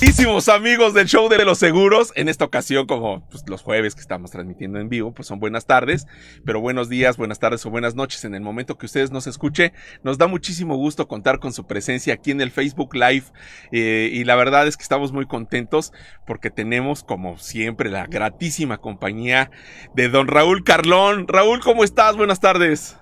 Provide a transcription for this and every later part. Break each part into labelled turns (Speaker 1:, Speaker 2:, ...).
Speaker 1: Muchísimos amigos del show de los seguros. En esta ocasión, como pues, los jueves que estamos transmitiendo en vivo, pues son buenas tardes, pero buenos días, buenas tardes o buenas noches en el momento que ustedes nos escuche. Nos da muchísimo gusto contar con su presencia aquí en el Facebook Live eh, y la verdad es que estamos muy contentos porque tenemos, como siempre, la gratísima compañía de don Raúl Carlón. Raúl, ¿cómo estás? Buenas tardes.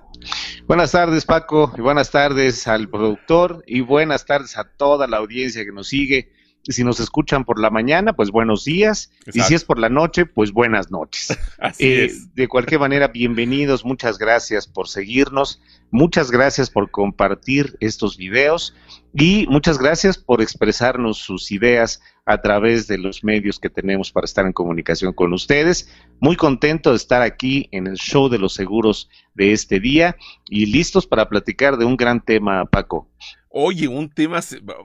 Speaker 2: Buenas tardes Paco y buenas tardes al productor y buenas tardes a toda la audiencia que nos sigue si nos escuchan por la mañana, pues buenos días. Y si es por la noche, pues buenas noches. Eh, de cualquier manera, bienvenidos. Muchas gracias por seguirnos. Muchas gracias por compartir estos videos. Y muchas gracias por expresarnos sus ideas a través de los medios que tenemos para estar en comunicación con ustedes. Muy contento de estar aquí en el show de los seguros de este día y listos para platicar de un gran tema, Paco.
Speaker 1: Oye, un tema,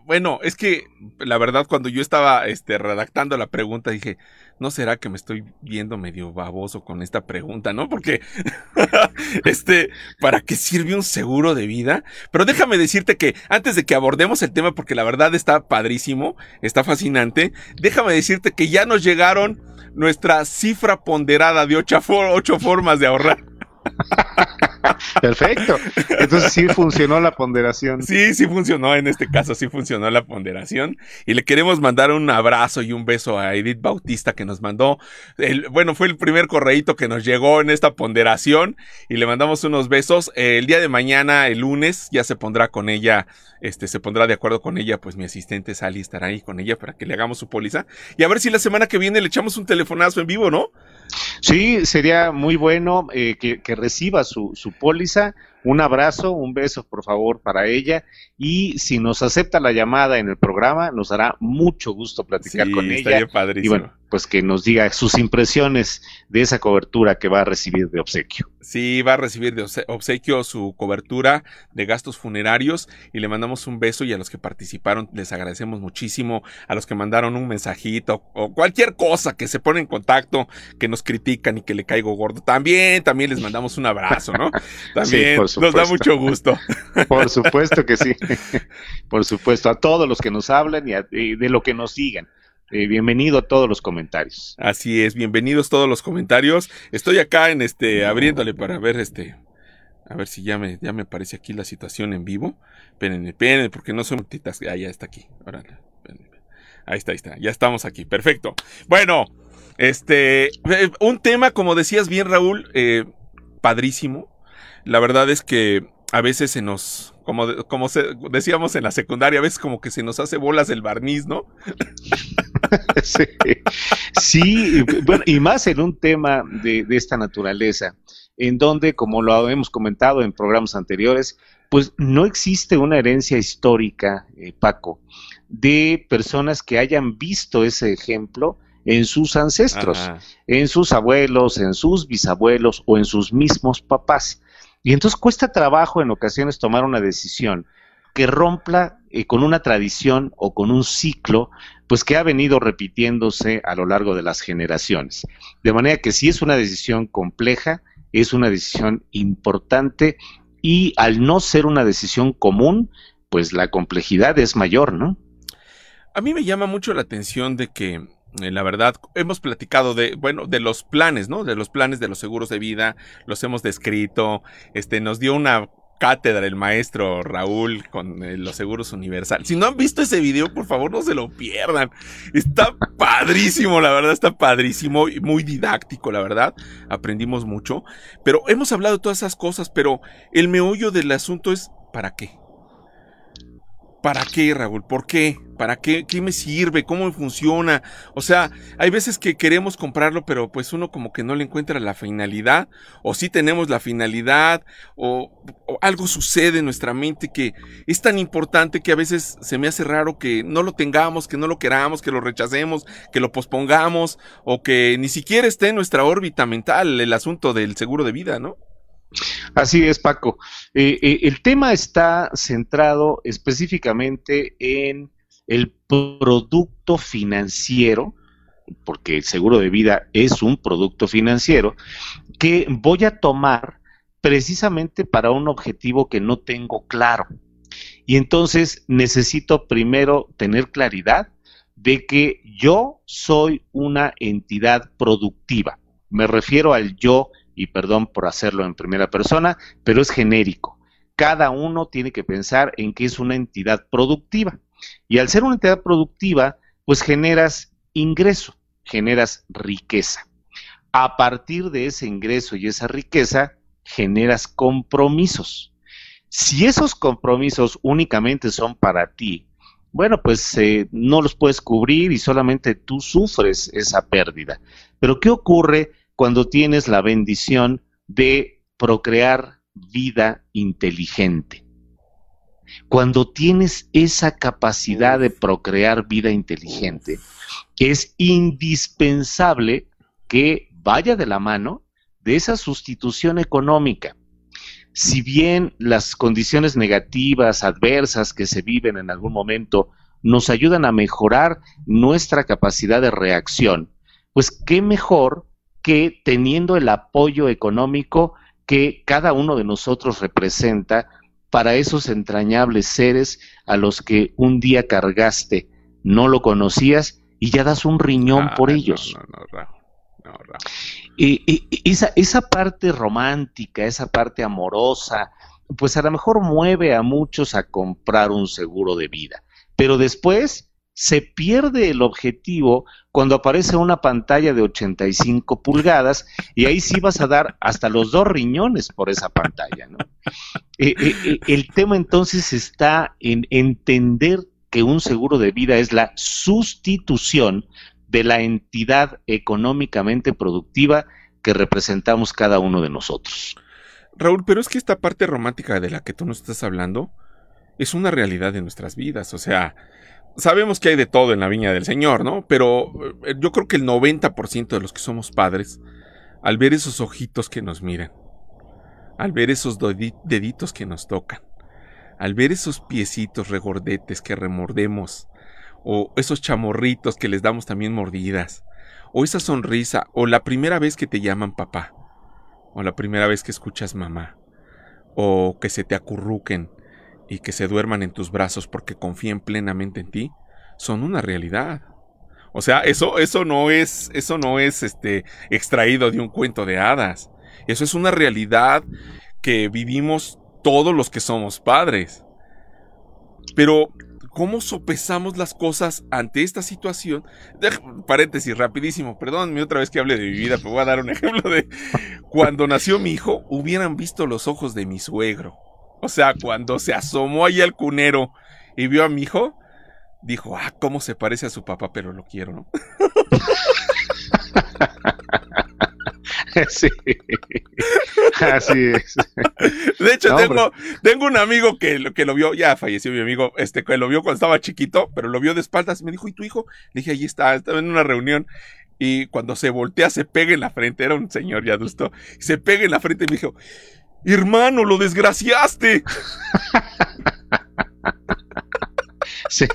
Speaker 1: bueno, es que la verdad cuando yo estaba este, redactando la pregunta dije, ¿no será que me estoy viendo medio baboso con esta pregunta, no? Porque, este, ¿para qué sirve un seguro de vida? Pero déjame decirte que antes de que abordemos el tema, porque la verdad está padrísimo, está fascinante, déjame decirte que ya nos llegaron nuestra cifra ponderada de ocho, ocho formas de ahorrar.
Speaker 2: Perfecto. Entonces sí funcionó la ponderación.
Speaker 1: Sí, sí funcionó. En este caso sí funcionó la ponderación. Y le queremos mandar un abrazo y un beso a Edith Bautista que nos mandó. El, bueno, fue el primer correíto que nos llegó en esta ponderación. Y le mandamos unos besos. el día de mañana, el lunes, ya se pondrá con ella. Este, se pondrá de acuerdo con ella. Pues mi asistente Sally estará ahí con ella para que le hagamos su póliza. Y a ver si la semana que viene le echamos un telefonazo en vivo, ¿no?
Speaker 2: Sí, sería muy bueno eh, que, reciba su, su póliza. Un abrazo, un beso por favor para ella y si nos acepta la llamada en el programa, nos hará mucho gusto platicar con ella.
Speaker 1: Y bueno,
Speaker 2: pues que nos diga sus impresiones de esa cobertura que va a recibir de obsequio.
Speaker 1: Sí, va a recibir de obsequio su cobertura de gastos funerarios y le mandamos un beso y a los que participaron les agradecemos muchísimo, a los que mandaron un mensajito o cualquier cosa que se pone en contacto, que nos critican y que le caigo gordo, también, también les mandamos un abrazo, ¿no? También nos da mucho gusto.
Speaker 2: Por supuesto que sí. Por supuesto, a todos los que nos hablan y, de lo que nos sigan. Eh, bienvenido a todos los comentarios.
Speaker 1: Así es, bienvenidos todos los comentarios. Estoy acá en este abriéndole para ver este a ver si ya me ya me aparece aquí la situación en vivo. Espérenme, espérenme porque no son multitas. Ah, ya está aquí. Ahí está, ahí está. Ya estamos aquí. Perfecto. Bueno, este eh, un tema como decías bien Raúl, eh, padrísimo. La verdad es que a veces se nos como, como decíamos en la secundaria, a veces como que se nos hace bolas el barniz, ¿no?
Speaker 2: sí, sí bueno, y más en un tema de, esta naturaleza, en donde, como lo hemos comentado en programas anteriores, pues no existe una herencia histórica, eh, Paco, de personas que hayan visto ese ejemplo en sus ancestros, en sus abuelos, en sus bisabuelos o en sus mismos papás. Y entonces cuesta trabajo en ocasiones tomar una decisión que rompla eh, con una tradición o con un ciclo, pues que ha venido repitiéndose a lo largo de las generaciones. De manera que si es una decisión compleja, es una decisión importante y al no ser una decisión común, pues la complejidad es mayor, ¿no?
Speaker 1: A mí me llama mucho la atención de que la verdad, hemos platicado de, bueno, de los planes, ¿no? De los planes de los seguros de vida, los hemos descrito, este, nos dio una cátedra el maestro Raúl con eh, los seguros universal. Si no han visto ese video, por favor no se lo pierdan. Está padrísimo, la verdad, está padrísimo y muy didáctico, la verdad. Aprendimos mucho, pero hemos hablado de todas esas cosas, pero el meollo del asunto es ¿para qué? ¿Para qué, Raúl? ¿Por qué? ¿Para qué? ¿Qué me sirve? ¿Cómo funciona? O sea, hay veces que queremos comprarlo, pero pues uno como que no le encuentra la finalidad, o sí tenemos la finalidad, o, algo sucede en nuestra mente que es tan importante que a veces se me hace raro que no lo tengamos, que no lo queramos, que lo rechacemos, que lo pospongamos, o que ni siquiera esté en nuestra órbita mental el asunto del seguro de vida, ¿no?
Speaker 2: Así es, Paco. Eh, eh, el tema está centrado específicamente en el producto financiero, porque el seguro de vida es un producto financiero, que voy a tomar precisamente para un objetivo que no tengo claro. Y entonces necesito primero tener claridad de que yo soy una entidad productiva. Me refiero al yo, y perdón por hacerlo en primera persona, pero es genérico. Cada uno tiene que pensar en que es una entidad productiva. Y al ser una entidad productiva, pues generas ingreso, generas riqueza. A partir de ese ingreso y esa riqueza, generas compromisos. Si esos compromisos únicamente son para ti, bueno, pues eh, no los puedes cubrir y solamente tú sufres esa pérdida. Pero ¿qué ocurre cuando tienes la bendición de procrear vida inteligente? Cuando tienes esa capacidad de procrear vida inteligente, es indispensable que vaya de la mano de esa sustitución económica. Si bien las condiciones negativas, adversas que se viven en algún momento nos ayudan a mejorar nuestra capacidad de reacción, pues qué mejor que teniendo el apoyo económico que cada uno de nosotros representa para esos entrañables seres a los que un día cargaste, no lo conocías y ya das un riñón por ellos. Y, esa, esa parte romántica, esa parte amorosa, pues a lo mejor mueve a muchos a comprar un seguro de vida. Pero después se pierde el objetivo cuando aparece una pantalla de 85 pulgadas y ahí sí vas a dar hasta los dos riñones por esa pantalla. ¿no? Eh, eh, eh, el tema entonces está en entender que un seguro de vida es la sustitución de la entidad económicamente productiva que representamos cada uno de nosotros.
Speaker 1: Raúl, pero es que esta parte romántica de la que tú nos estás hablando es una realidad de nuestras vidas. O sea, sabemos que hay de todo en la viña del Señor, ¿no? Pero eh, yo creo que el 90% de los que somos padres, al ver esos ojitos que nos miran, al ver esos deditos que nos tocan, al ver esos piecitos regordetes que remordemos, o esos chamorritos que les damos también mordidas, o esa sonrisa, o la primera vez que te llaman papá, o la primera vez que escuchas mamá, o que se te acurruquen y que se duerman en tus brazos porque confíen plenamente en ti, son una realidad. O sea, eso, eso no es, eso no es este, extraído de un cuento de hadas. Eso es una realidad que vivimos todos los que somos padres. Pero cómo sopesamos las cosas ante esta situación. paréntesis, rapidísimo, perdón, otra vez que hable de mi vida, pero voy a dar un ejemplo de cuando nació mi hijo, hubieran visto los ojos de mi suegro. O sea, cuando se asomó ahí al cunero y vio a mi hijo, dijo, ah, cómo se parece a su papá, pero lo quiero, ¿no?
Speaker 2: Sí, así es.
Speaker 1: De hecho, tengo, tengo, un amigo que, que lo vio, ya falleció mi amigo, este, que lo vio cuando estaba chiquito, pero lo vio de espaldas y me dijo, ¿y tu hijo? Le dije, ahí está, estaba en una reunión. Y cuando se voltea, se pega en la frente, era un señor ya adusto, se pega en la frente y me dijo, hermano, lo desgraciaste.
Speaker 2: Sí.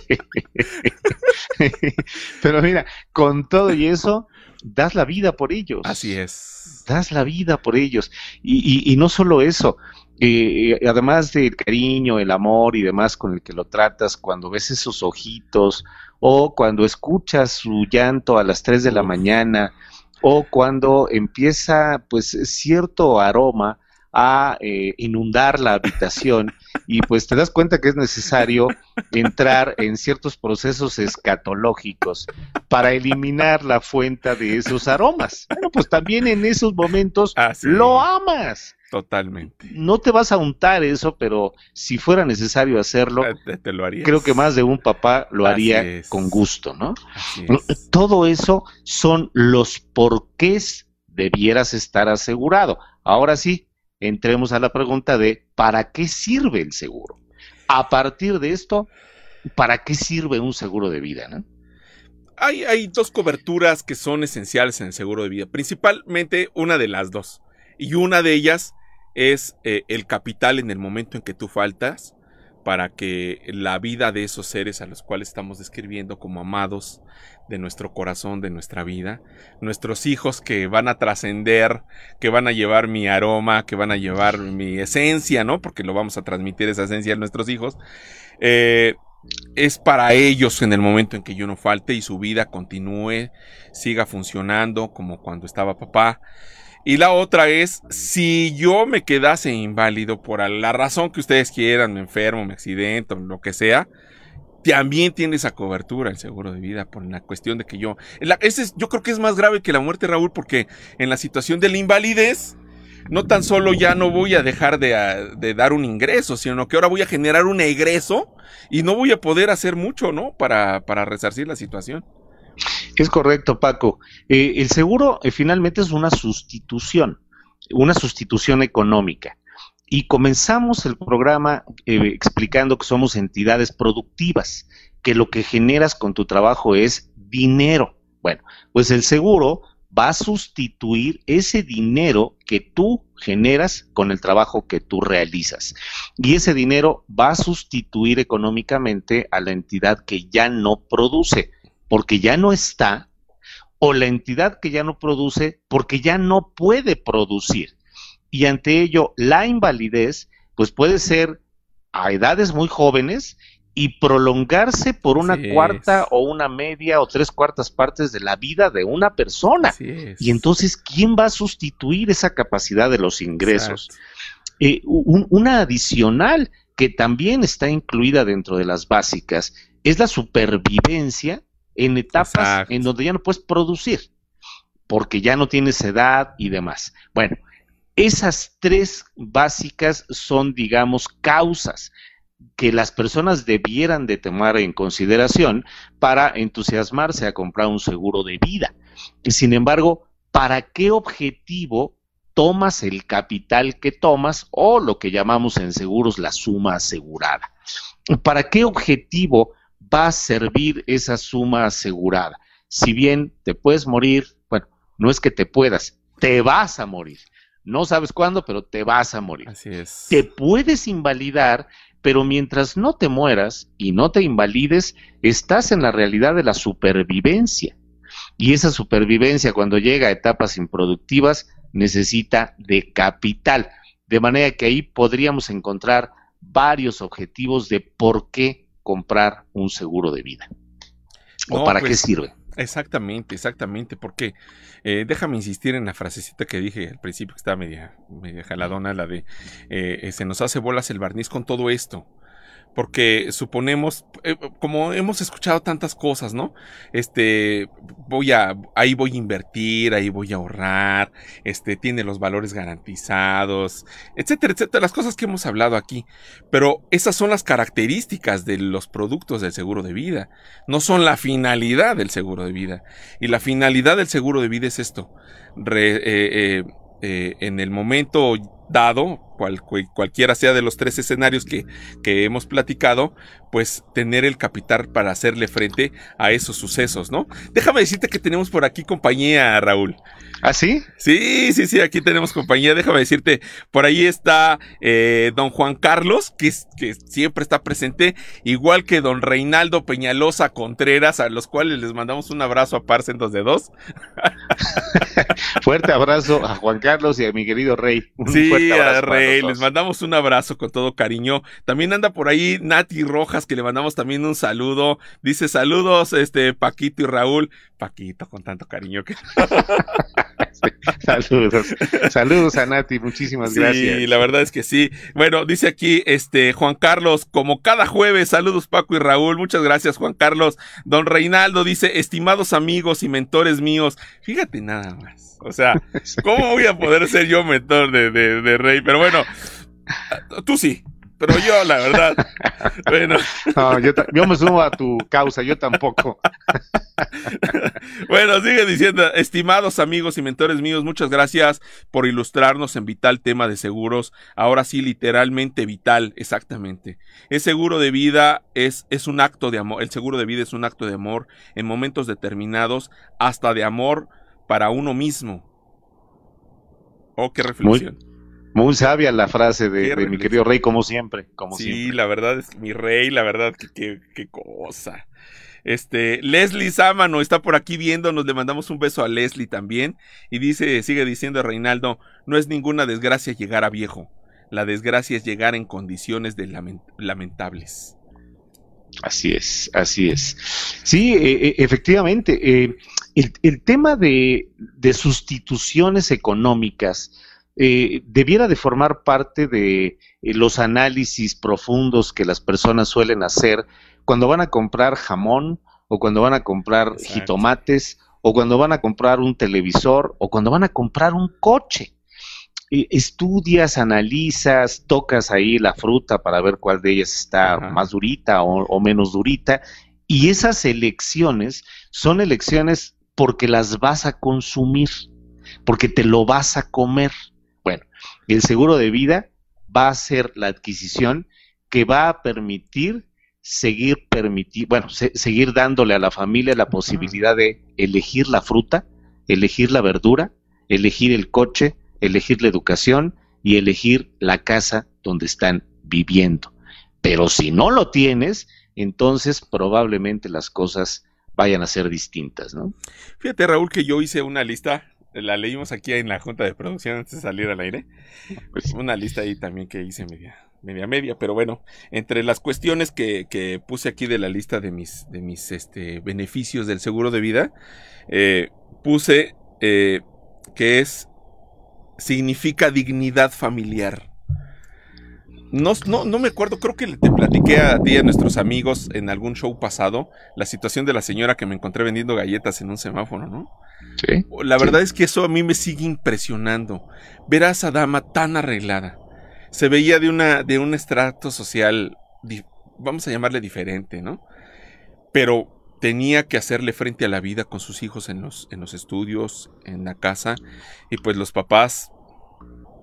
Speaker 2: Pero mira, con todo y eso, das la vida por ellos.
Speaker 1: Así es.
Speaker 2: Das la vida por ellos. Y, y, no solo eso, eh, además del cariño, el amor y demás con el que lo tratas, cuando ves esos ojitos o cuando escuchas su llanto a las 3 de la mañana o cuando empieza pues cierto aroma a eh, inundar la habitación y pues te das cuenta que es necesario entrar en ciertos procesos escatológicos para eliminar la fuente de esos aromas. Bueno, pues también en esos momentos lo amas.
Speaker 1: Totalmente.
Speaker 2: No te vas a untar eso, pero si fuera necesario hacerlo,
Speaker 1: te, lo
Speaker 2: creo que más de un papá lo haría con gusto, ¿no? Todo eso son los porqués debieras estar asegurado. Ahora sí, entremos a la pregunta de ¿para qué sirve el seguro? A partir de esto, ¿para qué sirve un seguro de vida?
Speaker 1: Hay, dos coberturas que son esenciales en el seguro de vida, principalmente una de las dos. Y una de ellas es eh, el capital en el momento en que tú faltas para que la vida de esos seres a los cuales estamos describiendo como amados de nuestro corazón, de nuestra vida, nuestros hijos que van a trascender, que van a llevar mi aroma, que van a llevar mi esencia, ¿no? Porque lo vamos a transmitir esa esencia a nuestros hijos. Eh, es para ellos en el momento en que yo no falte y su vida continúe, siga funcionando como cuando estaba papá. Y la otra es, si yo me quedase inválido por la razón que ustedes quieran, me enfermo, me accidento, lo que sea, también tiene esa cobertura el seguro de vida por la cuestión de que yo... ese yo creo que es más grave que la muerte, Raúl, porque en la situación de la invalidez, no tan solo ya no voy a dejar de, dar un ingreso, sino que ahora voy a generar un egreso y no voy a poder hacer mucho, ¿no? Para, para resarcir la situación.
Speaker 2: Es correcto, Paco. Eh, el seguro eh, finalmente es una sustitución, una sustitución económica. Y comenzamos el programa eh, explicando que somos entidades productivas, que lo que generas con tu trabajo es dinero. Bueno, pues el seguro va a sustituir ese dinero que tú generas con el trabajo que tú realizas. Y ese dinero va a sustituir económicamente a la entidad que ya no produce, porque ya no está, o la entidad que ya no produce porque ya no puede producir y ante ello la invalidez pues puede ser a edades muy jóvenes y prolongarse por una cuarta o una media o tres cuartas partes de la vida de una persona. Y entonces, ¿quién va a sustituir esa capacidad de los ingresos? Eh, una adicional que también está incluida dentro de las básicas es la supervivencia en etapas en donde ya no puedes producir, porque ya no tienes edad y demás. Bueno, esas tres básicas son, digamos, causas que las personas debieran de tomar en consideración para entusiasmarse a comprar un seguro de vida. Y sin embargo, ¿para qué objetivo tomas el capital que tomas o lo que llamamos en seguros la suma asegurada? ¿Para qué objetivo va a servir esa suma asegurada? Si bien te puedes morir, bueno, no es que te puedas, te vas a morir. No sabes cuándo, pero te vas a morir.
Speaker 1: Así es.
Speaker 2: Te puedes invalidar, pero mientras no te mueras y no te invalides, estás en la realidad de la supervivencia. Y esa supervivencia, cuando llega a etapas improductivas, necesita de capital. De manera que ahí podríamos encontrar varios objetivos de por qué comprar un seguro de vida. ¿O para qué pues, sirve?
Speaker 1: Exactamente, exactamente, porque eh, déjame insistir en la frasecita que dije al principio que estaba media, media jaladona, la de eh, se nos hace bolas el barniz con todo esto porque suponemos, eh, como hemos escuchado tantas cosas, ¿no? Este, voy a, ahí voy a invertir, ahí voy a ahorrar, este, tiene los valores garantizados, etcétera, etcétera, las cosas que hemos hablado aquí. Pero esas son las características de los productos del seguro de vida, no son la finalidad del seguro de vida. Y la finalidad del seguro de vida es esto, eh, eh, en el momento dado, cualquiera sea de los tres escenarios que, que, hemos platicado, pues tener el capital para hacerle frente a esos sucesos, ¿no? Déjame decirte que tenemos por aquí compañía, Raúl.
Speaker 2: ¿Ah, sí?
Speaker 1: Sí, sí, sí, aquí tenemos compañía. Déjame decirte, por ahí está eh, don Juan Carlos, que, que siempre está presente, igual que don Reinaldo Peñalosa Contreras, a los cuales les mandamos un abrazo a Parcentos de Dos.
Speaker 2: fuerte abrazo a Juan Carlos y a mi querido Rey.
Speaker 1: sí, a Rey, les mandamos un abrazo con todo cariño. También anda por ahí Nati Rojas, que le mandamos también un saludo. Dice saludos, este, Paquito y Raúl. Paquito, con tanto cariño que...
Speaker 2: saludos. Saludos a Nati, muchísimas gracias.
Speaker 1: Sí, la verdad es que sí. Bueno, dice aquí este Juan Carlos, como cada jueves, saludos Paco y Raúl. Muchas gracias, Juan Carlos. Don Reinaldo dice, estimados amigos y mentores míos, fíjate nada más. O sea, ¿cómo voy a poder ser yo mentor de, de, de Rey? Pero bueno, tú sí. Pero yo, la verdad, bueno.
Speaker 2: No, yo, yo, me sumo a tu causa, yo tampoco.
Speaker 1: bueno, sigue diciendo, estimados amigos y mentores míos, muchas gracias por ilustrarnos en vital tema de seguros. Ahora sí, literalmente vital, exactamente. El seguro de vida es, es un acto de amor, el seguro de vida es un acto de amor en momentos determinados, hasta de amor para uno mismo. Oh, qué reflexión.
Speaker 2: Muy sabia la frase de, mi querido rey, como siempre. Como
Speaker 1: sí, la verdad es que mi rey, la verdad, que qué cosa. Este, Leslie Sámano está por aquí viéndonos, le mandamos un beso a Leslie también. Y dice, sigue diciendo Reinaldo, no es ninguna desgracia llegar a viejo. La desgracia es llegar en condiciones de lamentables.
Speaker 2: Así es, así es. Sí, eh, eh, efectivamente. Eh, el, tema de, sustituciones económicas debiera de formar parte de los análisis profundos que las personas suelen hacer cuando van a comprar jamón o cuando van a comprar jitomates o cuando van a comprar un televisor o cuando van a comprar un coche estudias, analizas, tocas ahí la fruta para ver cuál de ellas está más durita o, menos durita. Y esas elecciones son elecciones porque las vas a consumir, porque te lo vas a comer. Bueno, el seguro de vida va a ser la adquisición que va a permitir seguir permitir, bueno, seguir dándole a la familia la posibilidad de elegir la fruta, elegir la verdura, elegir el coche, elegir la educación y elegir la casa donde están viviendo. Pero si no lo tienes, entonces probablemente las cosas vayan a ser distintas, ¿no?
Speaker 1: Fíjate, Raúl, que yo hice una lista, la leímos aquí en la junta de producción antes de salir al aire. Pues una lista ahí también que hice media, media media, pero bueno, entre las cuestiones que, puse aquí de la lista de mis, de mis este, beneficios del seguro de vida, eh, puse eh, que es significa dignidad familiar. No, no, me acuerdo, creo que te platiqué a ti y a nuestros amigos en algún show pasado la situación de la señora que me encontré vendiendo galletas en un semáforo, ¿no? Sí. La verdad es que eso a mí me sigue impresionando. Ver a esa dama tan arreglada. Se veía de, una, de un estrato social, vamos a llamarle diferente, ¿no? Pero tenía que hacerle frente a la vida con sus hijos en los, en los estudios, en la casa, y pues los papás,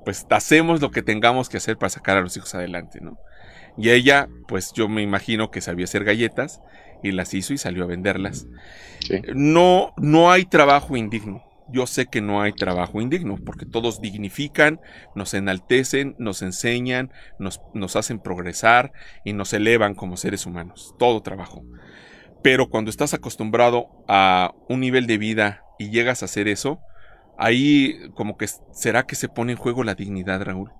Speaker 1: pues hacemos lo que tengamos que hacer para sacar a los hijos adelante, ¿no? Y ella, pues yo me imagino que sabía hacer galletas y las hizo y salió a venderlas. No, no hay trabajo indigno. Yo sé que no hay trabajo indigno, porque todos dignifican, nos enaltecen, nos enseñan, nos, nos hacen progresar y nos elevan como seres humanos. Todo trabajo. Pero cuando estás acostumbrado a un nivel de vida y llegas a hacer eso, ahí como que será que se pone en juego la dignidad, Raúl.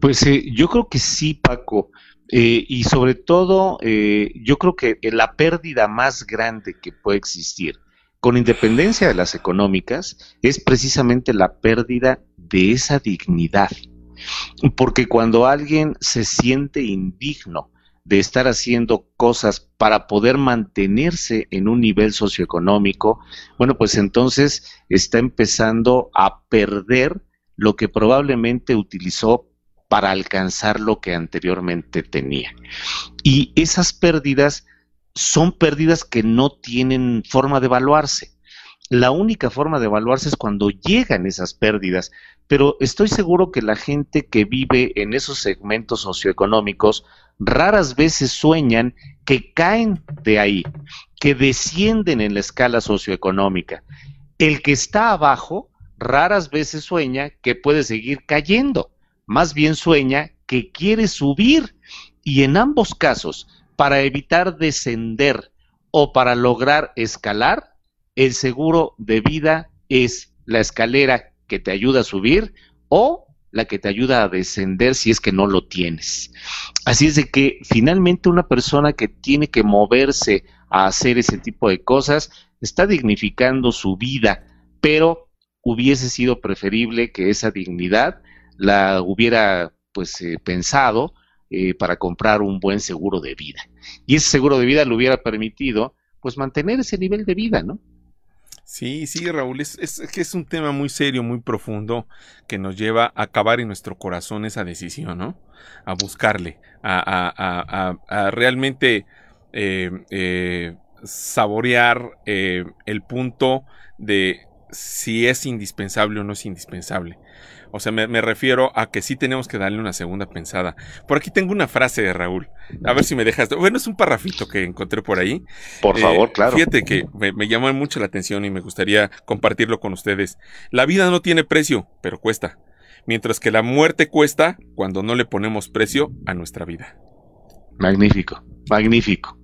Speaker 2: Pues eh, yo creo que sí, Paco. Eh, y sobre todo, eh, yo creo que la pérdida más grande que puede existir, con independencia de las económicas, es precisamente la pérdida de esa dignidad. Porque cuando alguien se siente indigno de estar haciendo cosas para poder mantenerse en un nivel socioeconómico, bueno, pues entonces está empezando a perder lo que probablemente utilizó para alcanzar lo que anteriormente tenía. Y esas pérdidas son pérdidas que no tienen forma de evaluarse. La única forma de evaluarse es cuando llegan esas pérdidas, pero estoy seguro que la gente que vive en esos segmentos socioeconómicos raras veces sueñan que caen de ahí, que descienden en la escala socioeconómica. El que está abajo raras veces sueña que puede seguir cayendo, más bien sueña que quiere subir. Y en ambos casos, para evitar descender o para lograr escalar, el seguro de vida es la escalera que te ayuda a subir o la que te ayuda a descender si es que no lo tienes. Así es de que finalmente una persona que tiene que moverse a hacer ese tipo de cosas está dignificando su vida, pero hubiese sido preferible que esa dignidad la hubiera pues eh, pensado eh, para comprar un buen seguro de vida. Y ese seguro de vida le hubiera permitido pues mantener ese nivel de vida, ¿no?
Speaker 1: Sí, sí, Raúl, es, es, que es un tema muy serio, muy profundo, que nos lleva a acabar en nuestro corazón esa decisión, ¿no? A buscarle, a, realmente eh, eh, saborear eh, el punto de si es indispensable o no es indispensable. O sea, me, refiero a que sí tenemos que darle una segunda pensada. Por aquí tengo una frase de Raúl. A ver si me dejas. Bueno, es un parrafito que encontré por ahí.
Speaker 2: Por favor, eh, claro.
Speaker 1: Fíjate que me, llamó mucho la atención y me gustaría compartirlo con ustedes. La vida no tiene precio, pero cuesta. Mientras que la muerte cuesta cuando no le ponemos precio a nuestra vida.
Speaker 2: Magnífico, magnífico.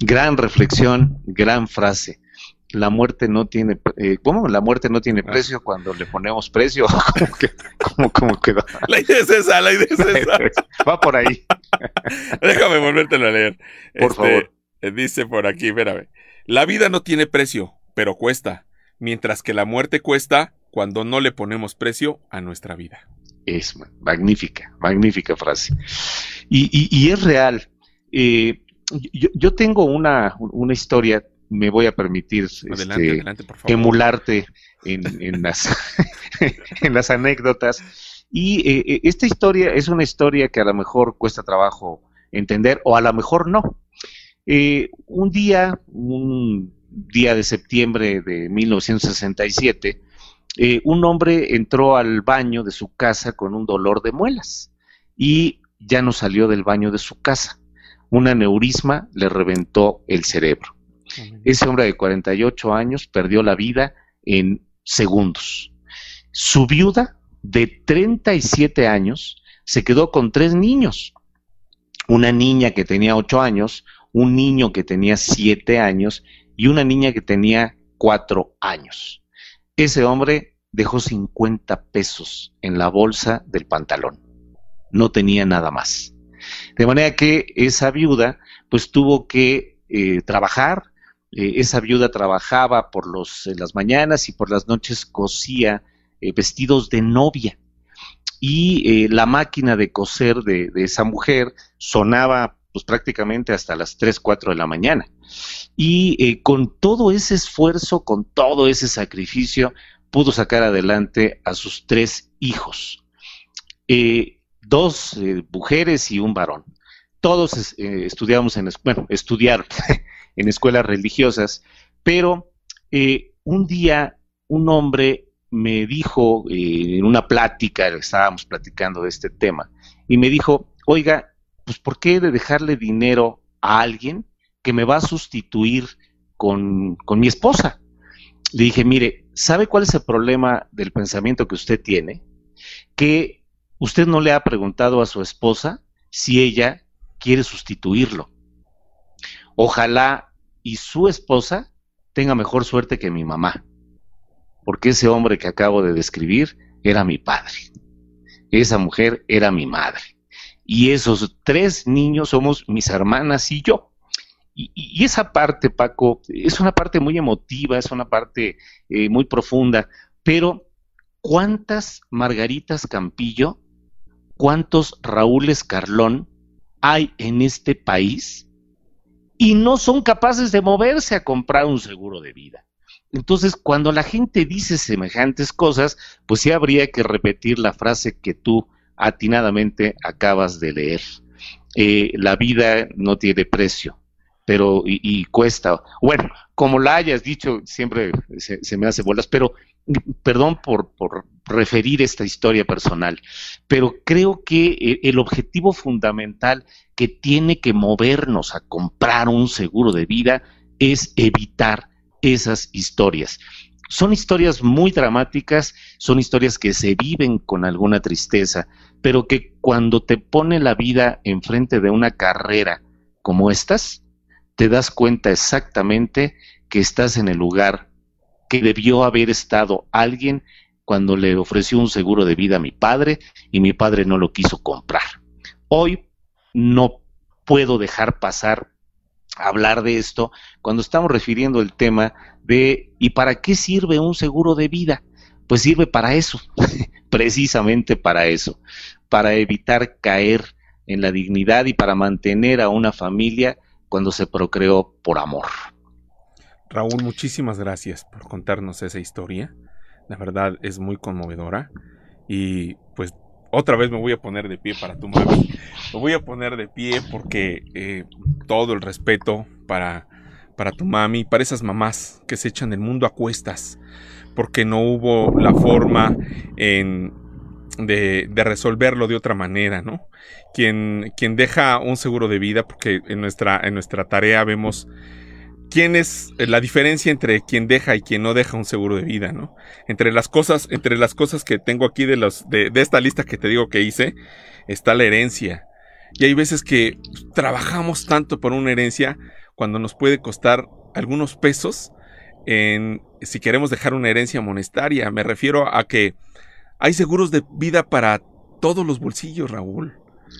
Speaker 2: Gran reflexión, gran frase. La muerte no tiene, eh, ¿cómo? La muerte no tiene ah. precio cuando le ponemos precio. ¿Cómo, cómo, quedó?
Speaker 1: La idea es esa, la idea es esa.
Speaker 2: Va por ahí.
Speaker 1: Déjame volvértelo a leer.
Speaker 2: Por este, favor.
Speaker 1: Eh, dice por aquí, espérame. La vida no tiene precio, pero cuesta. Mientras que la muerte cuesta cuando no le ponemos precio a nuestra vida.
Speaker 2: Es magnífica, magnífica frase. Y, es real. Eh, yo, tengo una, una historia me voy a permitir este, emularte en, las, en las anécdotas. Y eh, eh, esta historia es una historia que a lo mejor cuesta trabajo entender o a lo mejor no. Eh, un día, un día de septiembre de 1967, un hombre entró al baño de su casa con un dolor de muelas y ya no salió del baño de su casa. Un aneurisma le reventó el cerebro. Ese hombre de 48 años perdió la vida en segundos. Su viuda de 37 años se quedó con tres niños. Una niña que tenía 8 años, un niño que tenía 7 años y una niña que tenía 4 años. Ese hombre dejó 50 pesos en la bolsa del pantalón. No tenía nada más. De manera que esa viuda pues tuvo que eh, trabajar, eh, esa viuda trabajaba por los, las mañanas y por las noches cosía eh, vestidos de novia. Y eh, la máquina de coser de, esa mujer sonaba pues prácticamente hasta las 3, 4 de la mañana. Y con todo ese esfuerzo, con todo ese sacrificio, pudo sacar adelante a sus tres hijos. dos mujeres y un varón. Todos estudiamos en, bueno, estudiaron en escuelas religiosas, pero eh, un día un hombre me dijo eh, en una plática, estábamos platicando de este tema, y me dijo, oiga, pues ¿por qué de dejarle dinero a alguien que me va a sustituir con, con mi esposa? Le dije, mire, ¿sabe cuál es el problema del pensamiento que usted tiene? Que usted no le ha preguntado a su esposa si ella quiere sustituirlo. Ojalá y su esposa tenga mejor suerte que mi mamá, porque ese hombre que acabo de describir era mi padre, esa mujer era mi madre, y esos tres niños somos mis hermanas y yo. Y, esa parte, Paco, es una parte muy emotiva, es una parte eh, muy profunda, pero ¿cuántas Margaritas Campillo, cuántos Raúles Carlón hay en este país y no son capaces de moverse a comprar un seguro de vida. Entonces, cuando la gente dice semejantes cosas, pues sí habría que repetir la frase que tú atinadamente acabas de leer. Eh, la vida no tiene precio, pero y, cuesta. Bueno, como la hayas dicho, siempre se, me hace bolas, pero perdón por, por, referir esta historia personal, pero creo que eh, el objetivo fundamental que tiene que movernos a comprar un seguro de vida es evitar esas historias. Son historias muy dramáticas, son historias que se viven con alguna tristeza, pero que cuando te pone la vida enfrente de una carrera como estas, te das cuenta exactamente que estás en el lugar que debió haber estado alguien cuando le ofreció un seguro de vida a mi padre y mi padre no lo quiso comprar. Hoy no puedo dejar pasar hablar de esto cuando estamos refiriendo el tema de ¿y para qué sirve un seguro de vida? Pues sirve para eso, precisamente para eso, para evitar caer en la dignidad y para mantener a una familia cuando se procreó por amor.
Speaker 1: Raúl, muchísimas gracias por contarnos esa historia. La verdad es muy conmovedora y pues otra vez me voy a poner de pie para tu mami. Me voy a poner de pie porque eh, todo el respeto para, para tu mami, para esas mamás que se echan el mundo a cuestas, porque no hubo la forma en, de, de, resolverlo de otra manera, ¿no? Quien, quien deja un seguro de vida, porque en nuestra, en nuestra tarea vemos quién es eh, la diferencia entre quien deja y quien no deja un seguro de vida, ¿no? Entre las cosas, entre las cosas que tengo aquí de los, de, esta lista que te digo que hice, está la herencia. Y hay veces que trabajamos tanto por una herencia cuando nos puede costar algunos pesos en si queremos dejar una herencia monetaria. Me refiero a que hay seguros de vida para todos los bolsillos, Raúl.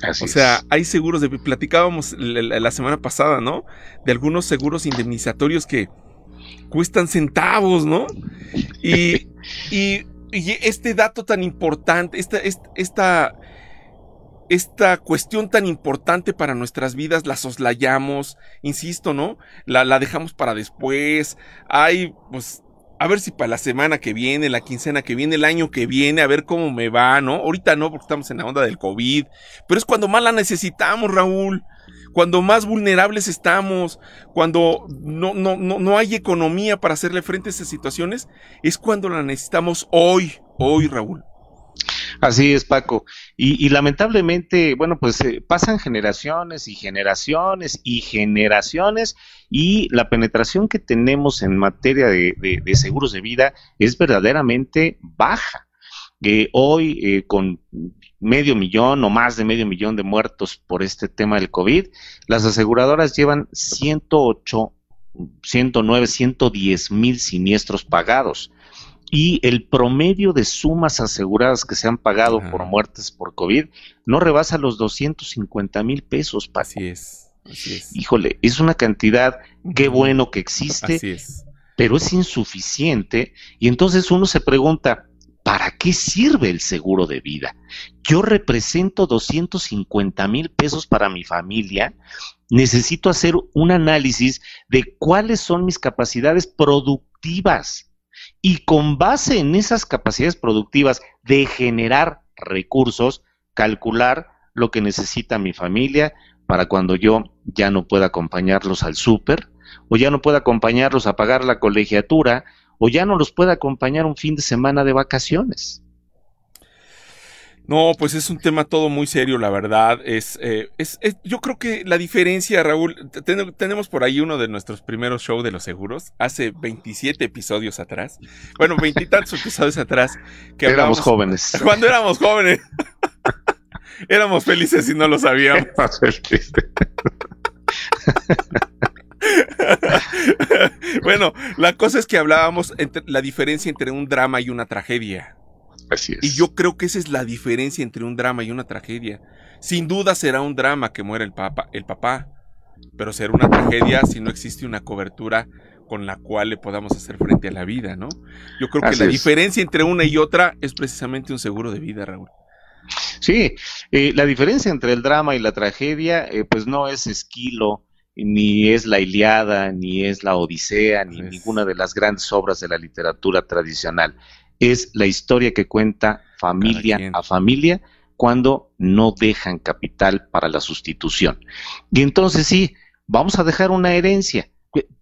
Speaker 1: o sea, hay seguros de platicábamos la, semana pasada, ¿no? De algunos seguros indemnizatorios que cuestan centavos, ¿no? Y, y, este dato tan importante, esta, esta, esta, cuestión tan importante para nuestras vidas la soslayamos, insisto, ¿no? La, la dejamos para después. Hay, pues, a ver si para la semana que viene, la quincena que viene, el año que viene, a ver cómo me va, ¿no? Ahorita no, porque estamos en la onda del COVID, pero es cuando más la necesitamos, Raúl. Cuando más vulnerables estamos, cuando no, no, no, no hay economía para hacerle frente a esas situaciones, es cuando la necesitamos hoy, hoy, Raúl.
Speaker 2: Así es, Paco. Y, lamentablemente, bueno, pues eh, pasan generaciones y generaciones y generaciones y la penetración que tenemos en materia de, seguros de vida es verdaderamente baja. Eh, hoy, eh, con medio millón o más de medio millón de muertos por este tema del COVID, las aseguradoras llevan 108, 109, 110 mil siniestros pagados y el promedio de sumas aseguradas que se han pagado por muertes por COVID no rebasa los 250 mil pesos.
Speaker 1: Así es, así es.
Speaker 2: Híjole, es una cantidad, qué bueno que existe, pero es insuficiente y entonces uno se pregunta, ¿para qué sirve el seguro de vida? Yo represento 250 mil pesos para mi familia, necesito hacer un análisis de cuáles son mis capacidades productivas y con base en esas capacidades productivas de generar recursos, calcular lo que necesita mi familia para cuando yo ya no pueda acompañarlos al súper, o ya no pueda acompañarlos a pagar la colegiatura, o ya no los pueda acompañar un fin de semana de vacaciones.
Speaker 1: No, pues es un tema todo muy serio, la verdad. Es, eh, es, yo creo que la diferencia, Raúl, tenemos por ahí uno de nuestros primeros shows de los seguros, hace 27 episodios atrás. Bueno, veintitantos episodios atrás.
Speaker 2: Que éramos jóvenes.
Speaker 1: Cuando éramos jóvenes. éramos felices y no lo sabíamos. bueno, la cosa es que hablábamos entre la diferencia entre un drama y una tragedia. Y yo creo que esa es la diferencia entre un drama y una tragedia. Sin duda será un drama que muera el, papa, el papá, pero será una tragedia si no existe una cobertura con la cual le podamos hacer frente a la vida, ¿no? Yo creo que la diferencia entre una y otra es precisamente un seguro de vida, Raúl.
Speaker 2: Sí, eh, la diferencia entre el drama y la tragedia, eh, pues no es Esquilo, ni es la Iliada, ni es la Odisea, ni ninguna de las grandes obras de la literatura tradicional es la historia que cuenta familia a familia cuando no dejan capital para la sustitución. Y entonces sí, vamos a dejar una herencia.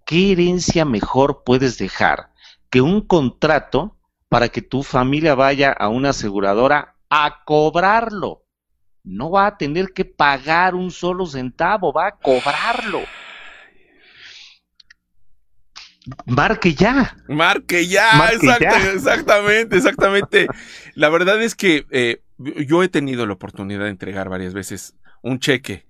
Speaker 2: ¿Qué herencia mejor puedes dejar que un contrato para que tu familia vaya a una aseguradora a cobrarlo? No va a tener que pagar un solo centavo, va a cobrarlo. Marque ya.
Speaker 1: Marque ya, exactamente, exactamente. La verdad es que eh, yo he tenido la oportunidad de entregar varias veces un cheque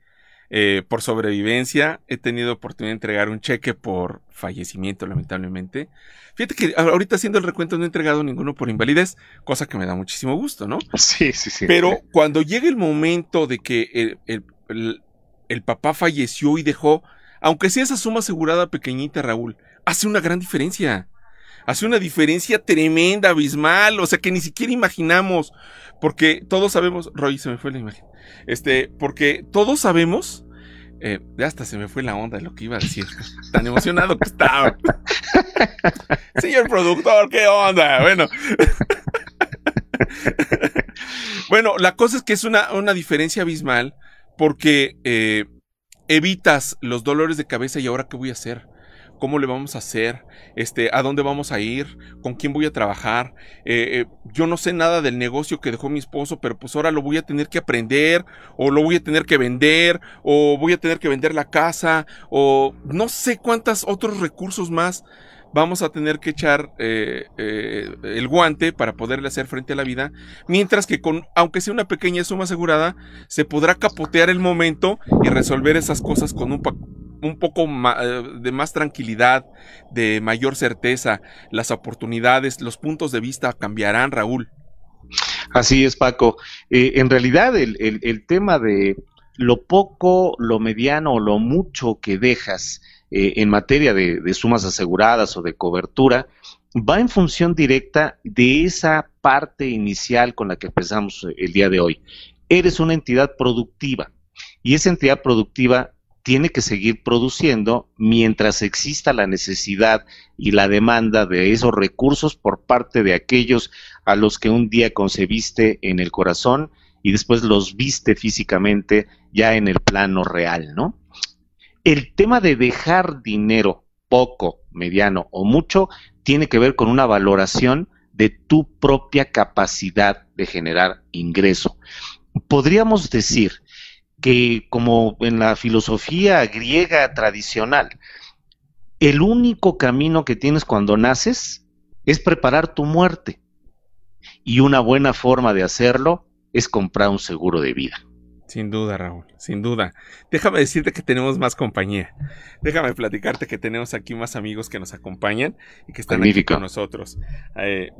Speaker 1: eh, por sobrevivencia, he tenido oportunidad de entregar un cheque por fallecimiento, lamentablemente. Fíjate que ahorita haciendo el recuento no he entregado ninguno por invalidez, cosa que me da muchísimo gusto, ¿no?
Speaker 2: Sí, sí, sí.
Speaker 1: Pero cuando llega el momento de que el papá falleció y dejó, aunque sea esa suma asegurada pequeñita, Raúl, hace una gran diferencia. Hace una diferencia tremenda, abismal, o sea que ni siquiera imaginamos, porque todos sabemos, Roy, se me fue la imagen, este, porque todos sabemos, eh, ya hasta se me fue la onda de lo que iba a decir, tan emocionado que estaba. Señor productor, ¿qué onda? Bueno. bueno, la cosa es que es una, una diferencia abismal porque eh, evitas los dolores de cabeza y ahora qué voy a hacer cómo le vamos a hacer, este, a dónde vamos a ir, con quién voy a trabajar. Eh, eh, yo no sé nada del negocio que dejó mi esposo, pero pues ahora lo voy a tener que aprender, o lo voy a tener que vender, o voy a tener que vender la casa, o no sé cuántos otros recursos más vamos a tener que echar eh, el guante para poderle hacer frente a la vida, mientras que con, aunque sea una pequeña suma asegurada, se podrá capotear el momento y resolver esas cosas con un un poco eh, de más tranquilidad, de mayor certeza, las oportunidades, los puntos de vista cambiarán, Raúl.
Speaker 2: Así es, Paco. Eh, en realidad, el, tema de lo poco, lo mediano o lo mucho que dejas eh, en materia de, de, sumas aseguradas o de cobertura va en función directa de esa parte inicial con la que empezamos el día de hoy. Eres una entidad productiva y esa entidad productiva tiene que seguir produciendo mientras exista la necesidad y la demanda de esos recursos por parte de aquellos a los que un día concebiste en el corazón y después los viste físicamente ya en el plano real, ¿no? El tema de dejar dinero poco, mediano o mucho tiene que ver con una valoración de tu propia capacidad de generar ingreso. Podríamos decir que como en la filosofía griega tradicional, el único camino que tienes cuando naces es preparar tu muerte. Y una buena forma de hacerlo es comprar un seguro de vida.
Speaker 1: Sin duda, Raúl, sin duda. Déjame decirte que tenemos más compañía. Déjame platicarte que tenemos aquí más amigos que nos acompañan y que están aquí con nosotros. Eh,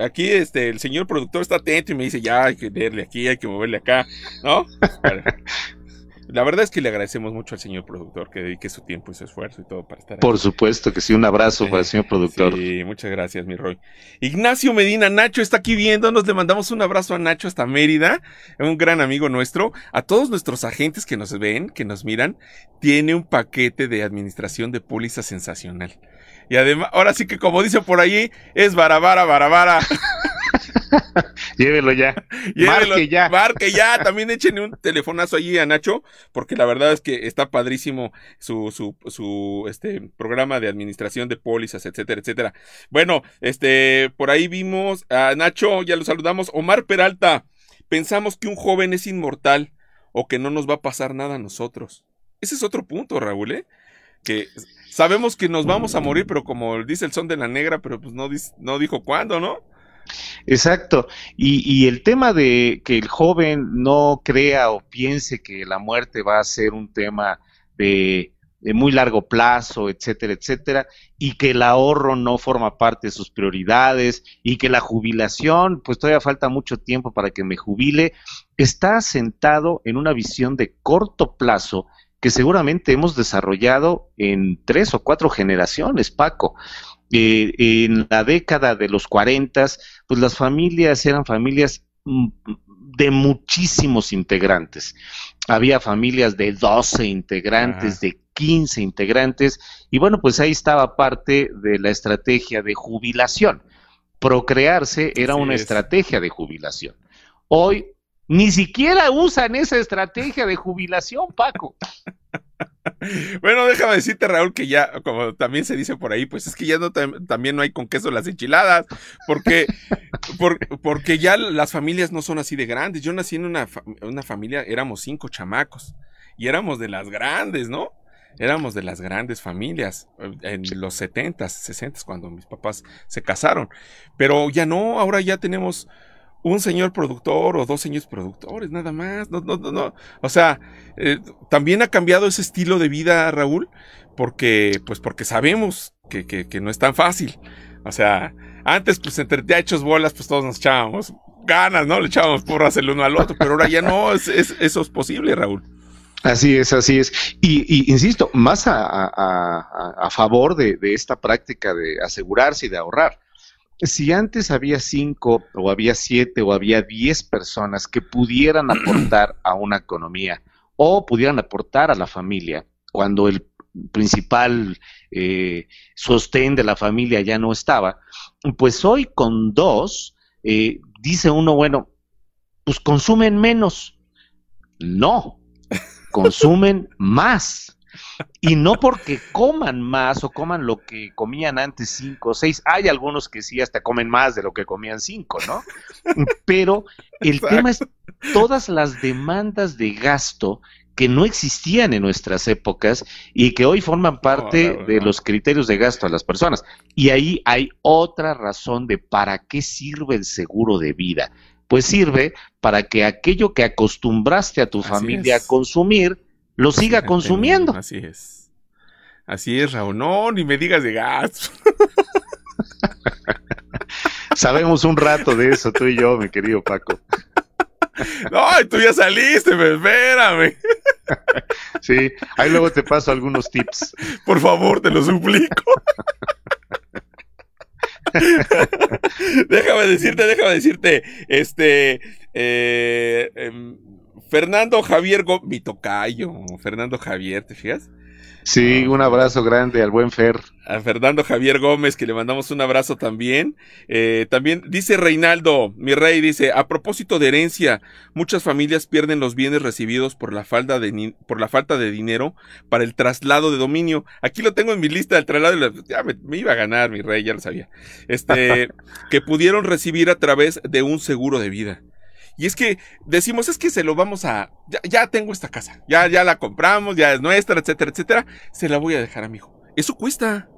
Speaker 1: aquí este, el señor productor está atento y me dice, ya hay que verle aquí, hay que moverle acá, ¿no? La verdad es que le agradecemos mucho al señor productor que dedique su tiempo y su esfuerzo y todo para estar
Speaker 2: Por supuesto que sí, un abrazo para el señor productor.
Speaker 1: Sí, muchas gracias, mi Roy. Ignacio Medina, Nacho está aquí viéndonos, le mandamos un abrazo a Nacho hasta Mérida, un gran amigo nuestro. A todos nuestros agentes que nos ven, que nos miran, tiene un paquete de administración de póliza sensacional. Y además, ahora sí que como dice por ahí, es barabara, barabara.
Speaker 2: Llévelo ya.
Speaker 1: marque ya. Marque ya. También échenle un telefonazo allí a Nacho, porque la verdad es que está padrísimo su, su, su este, programa de administración de pólizas, etcétera, etcétera. Bueno, este, por ahí vimos a Nacho, ya lo saludamos. Omar Peralta, pensamos que un joven es inmortal o que no nos va a pasar nada a nosotros. Ese es otro punto, Raúl, ¿eh? Que sabemos que nos vamos a morir, pero como dice el son de la negra, pero pues no, no dijo cuándo, ¿no?
Speaker 2: Exacto. Y, el tema de que el joven no crea o piense que la muerte va a ser un tema de, muy largo plazo, etcétera, etcétera, y que el ahorro no forma parte de sus prioridades y que la jubilación, pues todavía falta mucho tiempo para que me jubile, está sentado en una visión de corto plazo que seguramente hemos desarrollado en tres o cuatro generaciones, Paco. Eh, en la década de los 40, pues las familias eran familias mm, de muchísimos integrantes. Había familias de 12 integrantes, de 15 integrantes, y bueno, pues ahí estaba parte de la estrategia de jubilación. Procrearse era una estrategia de jubilación. Hoy ni siquiera usan esa estrategia de jubilación, Paco.
Speaker 1: Bueno, déjame decirte, Raúl, que ya, como también se dice por ahí, pues es que ya no también no hay con queso las enchiladas, porque, porque ya las familias no son así de grandes. Yo nací en una, una familia, éramos cinco chamacos, y éramos de las grandes, ¿no? Éramos de las grandes familias en los setentas, sesentas, cuando mis papás se casaron. Pero ya no, ahora ya tenemos un señor productor o dos señores productores, nada más. No, no, no, O sea, eh, también ha cambiado ese estilo de vida, Raúl, porque, pues porque sabemos que, que, no es tan fácil. O sea, antes, pues entre hechos bolas, pues todos nos echábamos ganas, ¿no? Le echábamos porras el uno al otro, pero ahora ya no, es, eso es posible, Raúl.
Speaker 2: Así es, así es. Y, insisto, más a, a, a favor de, de, esta práctica de asegurarse y de ahorrar si antes había cinco o había siete o había diez personas que pudieran aportar a una economía o pudieran aportar a la familia, cuando el principal eh, sostén de la familia ya no estaba, pues hoy con dos, eh, dice uno, bueno, pues consumen menos. No, consumen más. Y no porque coman más o coman lo que comían antes cinco o seis. Hay algunos que sí hasta comen más de lo que comían cinco, ¿no? Pero el tema es todas las demandas de gasto que no existían en nuestras épocas y que hoy forman parte de los criterios de gasto a las personas. Y ahí hay otra razón de para qué sirve el seguro de vida. Pues sirve para que aquello que acostumbraste a tu familia a consumir, lo siga consumiendo.
Speaker 1: Así es. Así es, Raúl. No, ni me digas de gas.
Speaker 2: Sabemos un rato de eso, tú y yo, mi querido Paco.
Speaker 1: No, tú ya saliste, espérame.
Speaker 2: Sí, ahí luego te paso algunos tips.
Speaker 1: Por favor, te lo suplico. déjame decirte, déjame decirte, este, eh, em, Fernando Javier, mi tocayo, Fernando Javier, ¿te fijas?
Speaker 2: Sí, un abrazo grande al buen Fer.
Speaker 1: A Fernando Javier Gómez, que le mandamos un abrazo también. Eh, también dice Reinaldo, mi rey, dice, a propósito de herencia, muchas familias pierden los bienes recibidos por la falta de, por la falta de dinero para el traslado de dominio. Aquí lo tengo en mi lista del traslado, ya me, me iba a ganar, mi rey, ya lo sabía. Este, que pudieron recibir a través de un seguro de vida. Y es que decimos, es que se lo vamos a, ya, tengo esta casa, ya, ya la compramos, ya es nuestra, etcétera, etcétera, se la voy a dejar a mi hijo. Eso cuesta.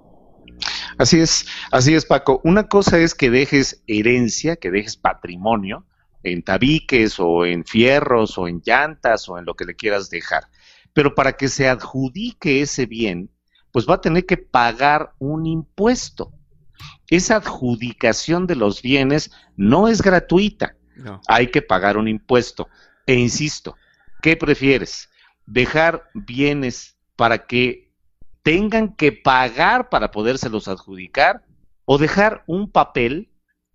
Speaker 2: Así es, así es, Paco. Una cosa es que dejes herencia, que dejes patrimonio en tabiques o en fierros o en llantas o en lo que le quieras dejar. Pero para que se adjudique ese bien, pues va a tener que pagar un impuesto. Esa adjudicación de los bienes no es gratuita hay que pagar un impuesto. E insisto, ¿qué prefieres? ¿Dejar bienes para que tengan que pagar para podérselos adjudicar? ¿O dejar un papel,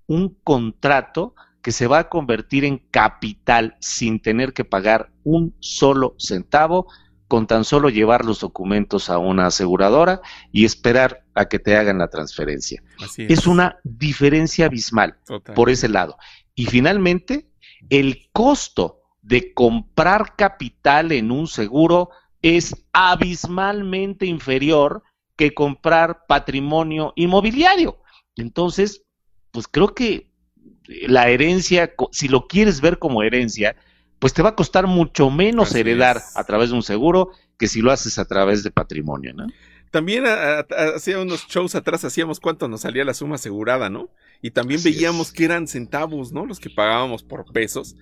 Speaker 2: un contrato que se va a convertir en capital sin tener que pagar un solo centavo con tan solo llevar los documentos a una aseguradora y esperar a que te hagan la transferencia. es. una diferencia abismal por ese lado. Y finalmente, el costo de comprar capital en un seguro es abismalmente inferior que comprar patrimonio inmobiliario. Entonces, pues creo que la herencia, si lo quieres ver como herencia, pues te va a costar mucho menos heredar a través de un seguro que si lo haces a través de patrimonio, ¿no?
Speaker 1: También hacía unos shows atrás, hacíamos cuánto nos salía la suma asegurada, ¿no? Y también veíamos que eran centavos, ¿no? Los que pagábamos por pesos,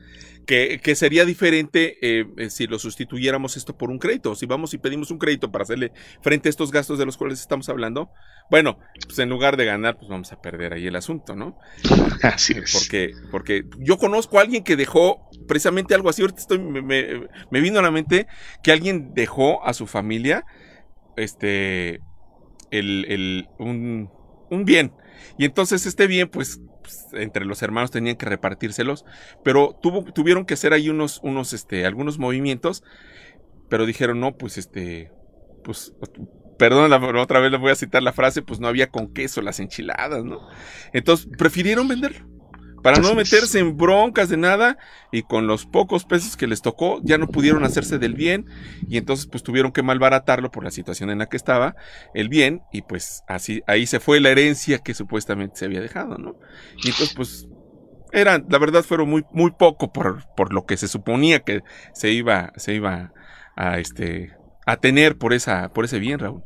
Speaker 1: que, que sería diferente eh, eh, si lo sustituyéramos esto por un crédito. Si vamos y pedimos un crédito para hacerle frente a estos gastos de los cuales estamos hablando, bueno, pues en lugar de ganar, pues vamos a perder ahí el asunto, ¿no?
Speaker 2: Así es.
Speaker 1: Porque, porque yo conozco a alguien que dejó precisamente algo así, ahorita estoy, me, me vino a la mente que alguien dejó a su familia este, el, el, un, un bien. Y entonces este bien, pues, pues, entre los hermanos tenían que repartírselos, pero tuvo, tuvieron que hacer ahí unos, unos, este, algunos movimientos, pero dijeron, no, pues, este, pues, perdón, otra vez le voy a citar la frase, pues no había con queso las enchiladas, ¿no? Entonces, prefirieron venderlo para no meterse en broncas de nada y con los pocos pesos que les tocó ya no pudieron hacerse del bien y entonces pues tuvieron que malbaratarlo por la situación en la que estaba el bien y pues así ahí se fue la herencia que supuestamente se había dejado, ¿no? Y entonces pues eran, la verdad fueron muy muy poco por, por lo que se suponía que se iba se iba a este a tener por esa por ese bien, Raúl.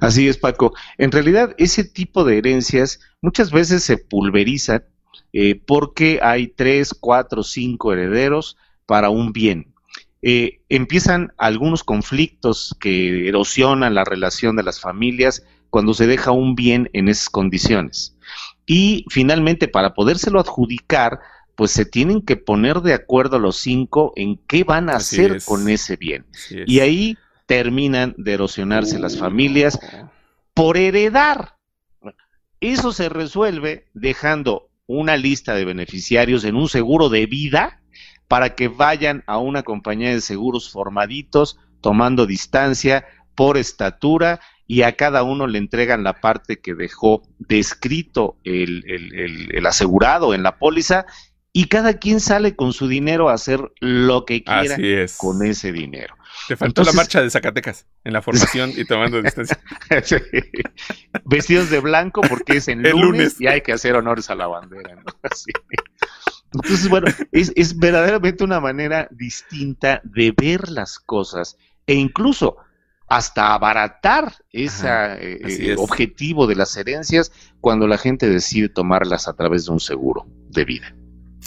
Speaker 2: Así es, Paco. En realidad ese tipo de herencias muchas veces se pulverizan eh, porque hay tres, cuatro, cinco herederos para un bien. Eh, empiezan algunos conflictos que erosionan la relación de las familias cuando se deja un bien en esas condiciones. Y finalmente, para podérselo adjudicar, pues se tienen que poner de acuerdo los cinco en qué van a hacer con ese bien. Y ahí terminan de erosionarse las familias por heredar. Eso se resuelve dejando una lista de beneficiarios en un seguro de vida para que vayan a una compañía de seguros formaditos, tomando distancia por estatura y a cada uno le entregan la parte que dejó descrito el, el, asegurado en la póliza y cada quien sale con su dinero a hacer lo que quiera con ese dinero.
Speaker 1: Te faltó la marcha de Zacatecas en la formación y tomando distancia.
Speaker 2: Vestidos de blanco porque es en lunes, y hay que hacer honores a la bandera. Entonces, bueno, es, verdaderamente una manera distinta de ver las cosas e incluso hasta abaratar ese eh, objetivo de las herencias cuando la gente decide tomarlas a través de un seguro de vida.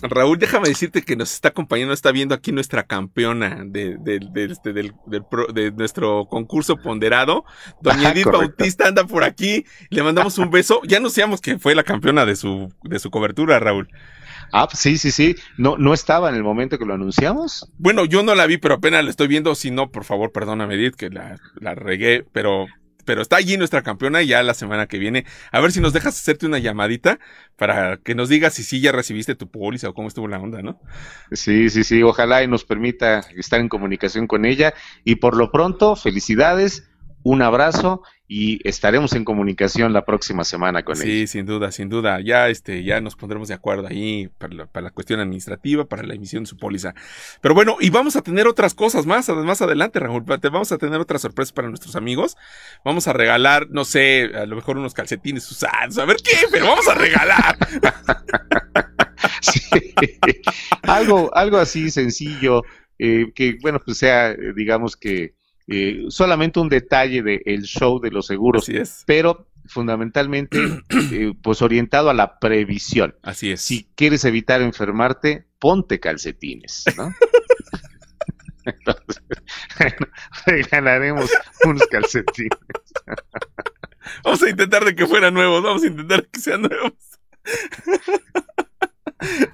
Speaker 1: Raúl, déjame decirte que nos está acompañando, está viendo aquí nuestra campeona de, este, de nuestro concurso ponderado. Doña Edith Bautista anda por aquí. Le mandamos un beso. Ya anunciamos que fue la campeona de su, de su cobertura, Raúl.
Speaker 2: Ah, pues sí, sí, sí. No, no estaba en el momento que lo anunciamos.
Speaker 1: Bueno, yo no la vi, pero apenas la estoy viendo. Si no, por favor, perdóname, Edith, que la, la regué, pero pero está allí nuestra campeona ya la semana que viene. A ver si nos dejas hacerte una llamadita para que nos digas si sí ya recibiste tu póliza o cómo estuvo la onda, ¿no?
Speaker 2: Sí, sí, sí, ojalá y nos permita estar en comunicación con ella. Y por lo pronto, felicidades, un abrazo y estaremos en comunicación la próxima semana con ella.
Speaker 1: Sí, sin duda, sin duda. Ya, este, ya nos pondremos de acuerdo ahí para la, para la, cuestión administrativa, para la emisión de su póliza. Pero bueno, y vamos a tener otras cosas más, más adelante, Raúl. Vamos a tener otras sorpresas para nuestros amigos. Vamos a regalar, no sé, a lo mejor unos calcetines usados, a ver qué, pero vamos a regalar.
Speaker 2: sí. algo, algo así sencillo, eh, que bueno, pues sea, eh, digamos que eh, solamente un detalle del show de los seguros, pero fundamentalmente eh, pues orientado a la previsión.
Speaker 1: Así es.
Speaker 2: Si quieres evitar enfermarte, ponte calcetines, ¿no? Entonces, regalaremos unos calcetines.
Speaker 1: Vamos a intentar de que fueran nuevos, vamos a intentar que sean nuevos.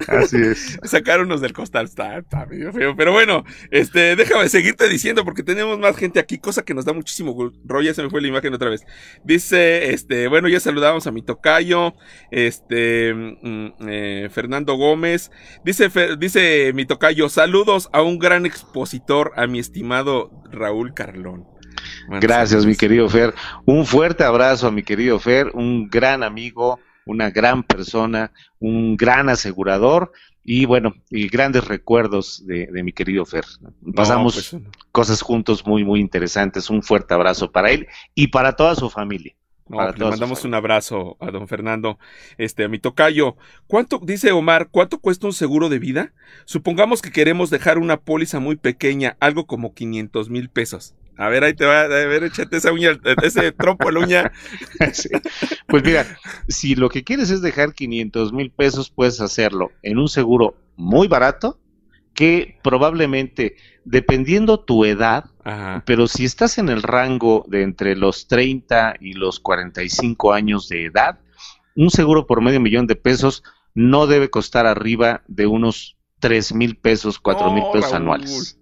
Speaker 2: Así es.
Speaker 1: Sacar unos del costal está, medio feo. Pero bueno, este, déjame seguirte diciendo porque tenemos más gente aquí, cosa que nos da muchísimo rollo. Se me fue la imagen otra vez. Dice, este, bueno, ya saludamos a mi tocayo, este, mm, eh, Fernando Gómez. Dice, dice mi tocayo, saludos a un gran expositor, a mi estimado Raúl Carlón.
Speaker 2: Gracias, mi querido Fer. Un fuerte abrazo a mi querido Fer, un gran amigo una gran persona, un gran asegurador y bueno, y grandes recuerdos de, mi querido Fer. Pasamos pues, cosas juntos muy, muy interesantes. Un fuerte abrazo para él y para toda su familia.
Speaker 1: Pues, le mandamos un abrazo a don Fernando, este, a mi tocayo. ¿Cuánto, dice Omar, cuánto cuesta un seguro de vida? Supongamos que queremos dejar una póliza muy pequeña, algo como 500 mil pesos. A ver, ahí te va, a ver, échate esa uña, ese trompo a la uña.
Speaker 2: Pues mira, si lo que quieres es dejar 500 mil pesos, puedes hacerlo en un seguro muy barato, que probablemente, dependiendo tu edad, pero si estás en el rango de entre los 30 y los 45 años de edad, un seguro por medio millón de pesos no debe costar arriba de unos 3 mil pesos, 4 mil pesos anuales.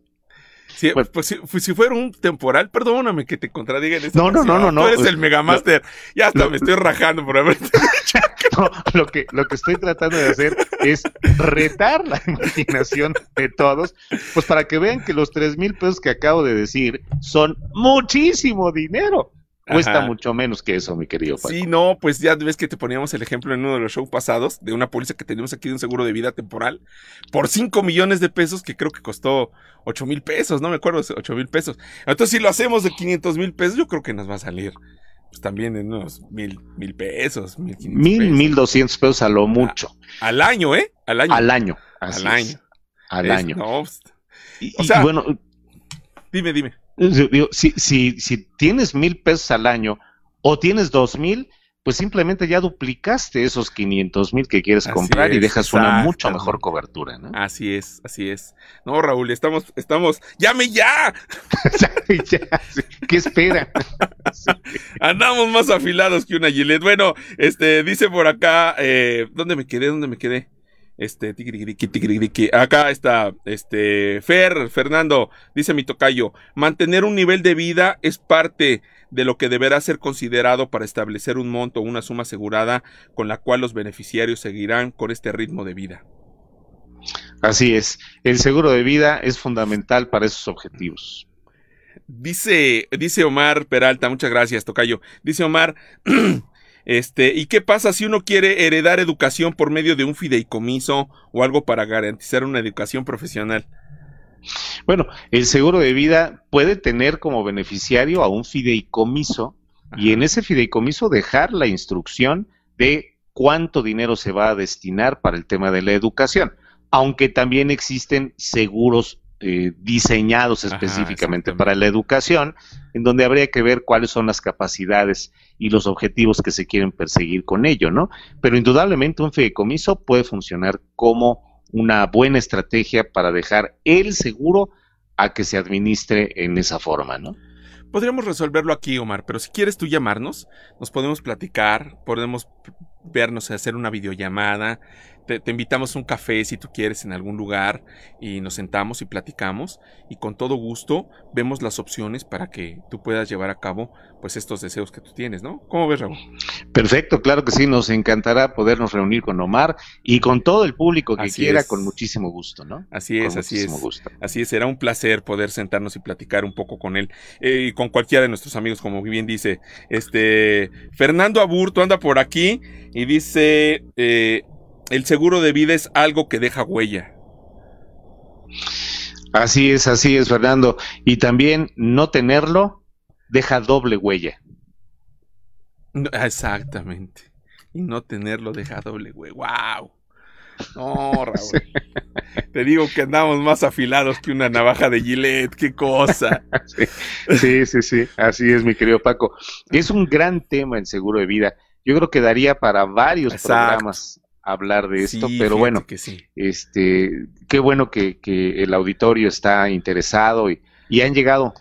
Speaker 1: Si, pues, pues, si, fuera un temporal, perdóname que te contradiga en
Speaker 2: No, no, no, no, no.
Speaker 1: Tú eres el Megamaster. ya hasta me estoy rajando por haber
Speaker 2: no, lo que, lo que estoy tratando de hacer es retar la imaginación de todos, pues para que vean que los tres mil pesos que acabo de decir son muchísimo dinero. Cuesta mucho menos que eso, mi querido Paco.
Speaker 1: Sí, no, pues ya ves que te poníamos el ejemplo en uno de los shows pasados de una póliza que tenemos aquí de un seguro de vida temporal por 5 millones de pesos que creo que costó 8 mil pesos, no me acuerdo, 8 mil pesos. Entonces, si lo hacemos de 500 mil pesos, yo creo que nos va a salir pues también en unos mil, mil pesos, mil
Speaker 2: Mil, mil doscientos pesos a lo mucho.
Speaker 1: al año, ¿eh? Al año.
Speaker 2: Al año.
Speaker 1: al año.
Speaker 2: Al año.
Speaker 1: Pues, o sea, bueno, dime, dime.
Speaker 2: Si, si, si tienes mil pesos al año o tienes dos mil, pues simplemente ya duplicaste esos 500 mil que quieres comprar y dejas una mucho mejor cobertura, ¿no?
Speaker 1: Así es, así es. No, Raúl, estamos, estamos, llame ya.
Speaker 2: ya, ¿Qué espera?
Speaker 1: Andamos más afilados que una gilet. Bueno, este, dice por acá, eh, ¿dónde me quedé? ¿Dónde me quedé? Este, acá está, este, Fer, Fernando, dice mi tocayo, mantener un nivel de vida es parte de lo que deberá ser considerado para establecer un monto o una suma asegurada con la cual los beneficiarios seguirán con este ritmo de vida.
Speaker 2: Así es, el seguro de vida es fundamental para esos objetivos.
Speaker 1: Dice, dice Omar Peralta, muchas gracias, Tocayo. Dice Omar, este, ¿y qué pasa si uno quiere heredar educación por medio de un fideicomiso o algo para garantizar una educación profesional?
Speaker 2: Bueno, el seguro de vida puede tener como beneficiario a un fideicomiso y en ese fideicomiso dejar la instrucción de cuánto dinero se va a destinar para el tema de la educación, aunque también existen seguros eh, diseñados específicamente para la educación, en donde habría que ver cuáles son las capacidades y los objetivos que se quieren perseguir con ello, ¿no? Pero indudablemente un fideicomiso puede funcionar como una buena estrategia para dejar el seguro a que se administre en esa forma, ¿no?
Speaker 1: Podríamos resolverlo aquí, Omar, pero si quieres tú llamarnos, nos podemos platicar, podemos vernos, hacer una videollamada, te, invitamos a un café si tú quieres en algún lugar y nos sentamos y platicamos y con todo gusto vemos las opciones para que tú puedas llevar a cabo pues estos deseos que tú tienes, ¿no? ¿Cómo ves, Raúl?
Speaker 2: Perfecto, claro que sí, nos encantará podernos reunir con Omar y con todo el público que quiera con muchísimo gusto, ¿no?
Speaker 1: Así es, así es. Así es, será un placer poder sentarnos y platicar un poco con él eh, y con cualquiera de nuestros amigos, como bien dice, este Fernando Aburto anda por aquí y dice eh, el seguro de vida es algo que deja huella.
Speaker 2: Así es, así es, Fernando. Y también no tenerlo deja doble huella.
Speaker 1: exactamente. Y no tenerlo deja doble huella. ¡Wow! No, Raúl. Te digo que andamos más afilados que una navaja de Gillette. ¡Qué cosa!
Speaker 2: Sí, sí, sí. Así es, mi querido Paco. Es un gran tema el seguro de vida. Yo creo que daría para varios programas hablar de esto, pero bueno, que sí. este, qué bueno que, que, el auditorio está interesado y, y han llegado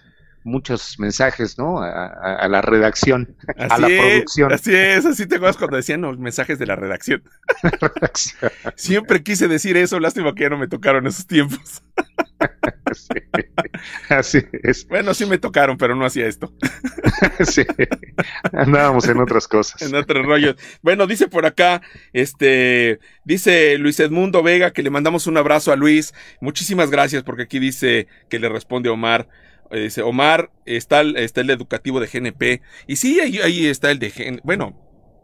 Speaker 2: muchos mensajes, ¿no? A, la redacción, a la producción.
Speaker 1: Así es, así te acuerdas cuando decían los mensajes de la redacción. Siempre quise decir eso, lástima que ya no me tocaron esos tiempos.
Speaker 2: así es.
Speaker 1: Bueno, sí me tocaron, pero no hacía esto.
Speaker 2: sí, andábamos en otras cosas.
Speaker 1: En otros rollos. Bueno, dice por acá, este, dice Luis Edmundo Vega que le mandamos un abrazo a Luis. Muchísimas gracias porque aquí dice que le responde Omar. Eh, dice Omar, está el, está el educativo de GNP. Y sí, ahí, ahí está el de GNP. Bueno,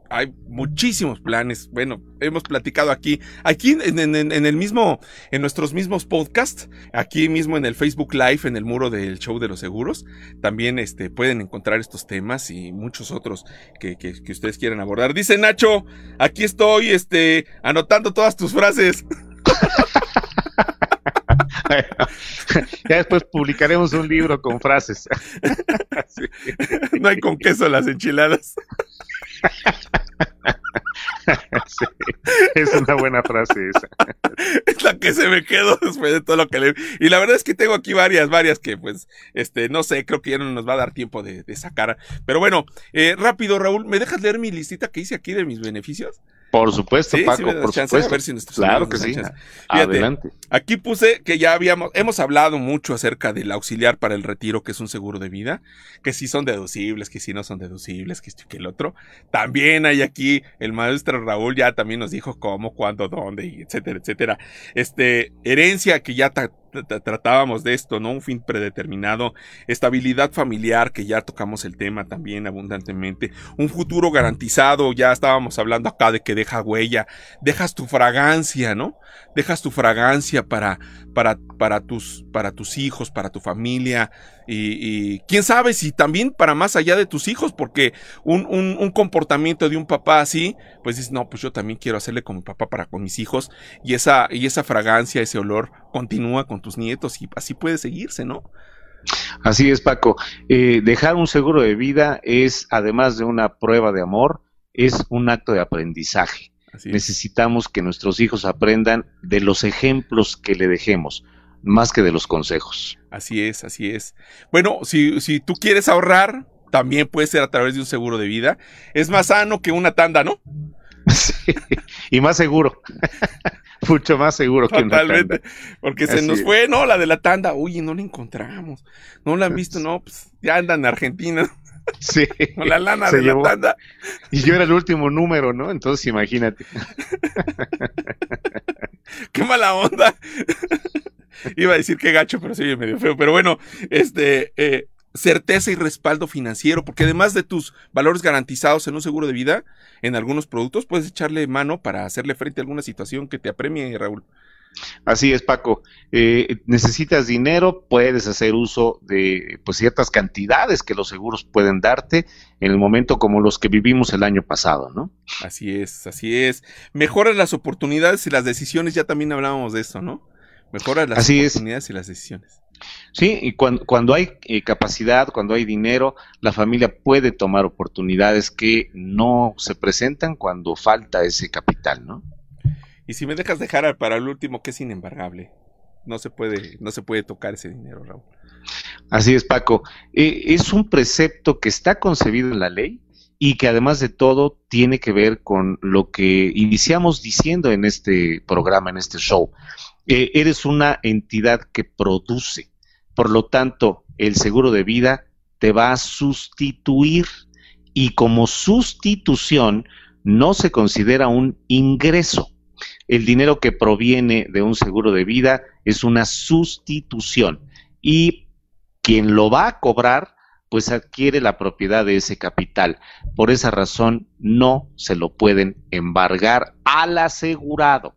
Speaker 1: hay muchísimos planes. Bueno, hemos platicado aquí, aquí en, el mismo, en nuestros mismos podcasts, aquí mismo en el Facebook Live, en el muro del show de los seguros, también este, pueden encontrar estos temas y muchos otros que, que, que ustedes quieran abordar. Dice Nacho, aquí estoy, este, anotando todas tus frases.
Speaker 2: ya después publicaremos un libro con frases.
Speaker 1: No hay con queso las enchiladas.
Speaker 2: es una buena frase esa.
Speaker 1: Es la que se me quedó después de todo lo que le... Y la verdad es que tengo aquí varias, varias que pues, este, no sé, creo que ya no nos va a dar tiempo de, sacar. Pero bueno, eh, rápido Raúl, ¿me dejas leer mi listita que hice aquí de mis beneficios?
Speaker 2: Por supuesto, Paco, por supuesto. claro que sí. Adelante.
Speaker 1: Aquí puse que ya habíamos, hemos hablado mucho acerca del auxiliar para el retiro, que es un seguro de vida, que si son deducibles, que si no son deducibles, que esto y que el otro. También hay aquí, el maestro Raúl ya también nos dijo cómo, cuándo, dónde, etcétera, etcétera. Este, herencia que ya tratábamos de esto, ¿no? Un fin predeterminado, estabilidad familiar, que ya tocamos el tema también abundantemente, un futuro garantizado, ya estábamos hablando acá de que deja huella, dejas tu fragancia, ¿no? Dejas tu fragancia para, para, para, tus, para tus hijos, para tu familia, y, quién sabe si también para más allá de tus hijos, porque un, un, comportamiento de un papá así, pues dices, no, pues yo también quiero hacerle como papá para con mis hijos, y esa, y esa fragancia, ese olor continúa con tus nietos y así puede seguirse, ¿no?
Speaker 2: Así es, Paco. Eh, dejar un seguro de vida es, además de una prueba de amor, es un acto de aprendizaje. Necesitamos que nuestros hijos aprendan de los ejemplos que le dejemos, más que de los consejos.
Speaker 1: Así es, así es. Bueno, si, si tú quieres ahorrar, también puede ser a través de un seguro de vida. Es más sano que una tanda, ¿no?
Speaker 2: Sí, y más seguro. Mucho más seguro que
Speaker 1: Totalmente. Porque se nos fue, ¿no? La de la tanda. Uy, no la encontramos. No la han visto, no. Pues ya andan en Argentina.
Speaker 2: Sí.
Speaker 1: Con la lana de la tanda.
Speaker 2: Y yo era el último número, ¿no? Entonces imagínate.
Speaker 1: Qué mala onda. Iba a decir que gacho, pero sí, medio feo. Pero bueno, este, eh, certeza y respaldo financiero, porque además de tus valores garantizados en un seguro de vida, en algunos productos puedes echarle mano para hacerle frente a alguna situación que te apremie, Raúl.
Speaker 2: Así es, Paco. Eh, necesitas dinero, puedes hacer uso de pues, ciertas cantidades que los seguros pueden darte en el momento como los que vivimos el año pasado, ¿no?
Speaker 1: Así es, así es. Mejoras las oportunidades y las decisiones, ya también hablábamos de eso, ¿no? Mejoras las oportunidades y las decisiones.
Speaker 2: Sí, y cuando, hay eh, capacidad, cuando hay dinero, la familia puede tomar oportunidades que no se presentan cuando falta ese capital, ¿no?
Speaker 1: Y si me dejas dejar para el último, que es inembargable. No se puede, no se puede tocar ese dinero, Raúl.
Speaker 2: Así es, Paco. Eh, es un precepto que está concebido en la ley y que además de todo tiene que ver con lo que iniciamos diciendo en este programa, en este show. Eh, eres una entidad que produce. Por lo tanto, el seguro de vida te va a sustituir y como sustitución no se considera un ingreso. El dinero que proviene de un seguro de vida es una sustitución y quien lo va a cobrar pues adquiere la propiedad de ese capital. Por esa razón no se lo pueden embargar al asegurado.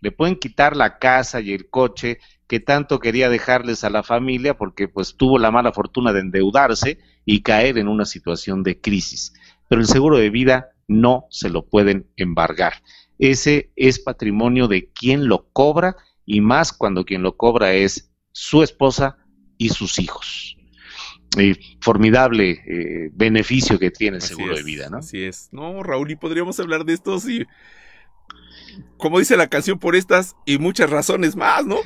Speaker 2: Le pueden quitar la casa y el coche que tanto quería dejarles a la familia porque pues tuvo la mala fortuna de endeudarse y caer en una situación de crisis. Pero el seguro de vida no se lo pueden embargar. Ese es patrimonio de quien lo cobra y más cuando quien lo cobra es su esposa y sus hijos. formidable eh, beneficio que tiene el seguro de vida, ¿no?
Speaker 1: Así es. No, Raúl, y podríamos hablar de esto si, como dice la canción, por estas y muchas razones más, ¿no?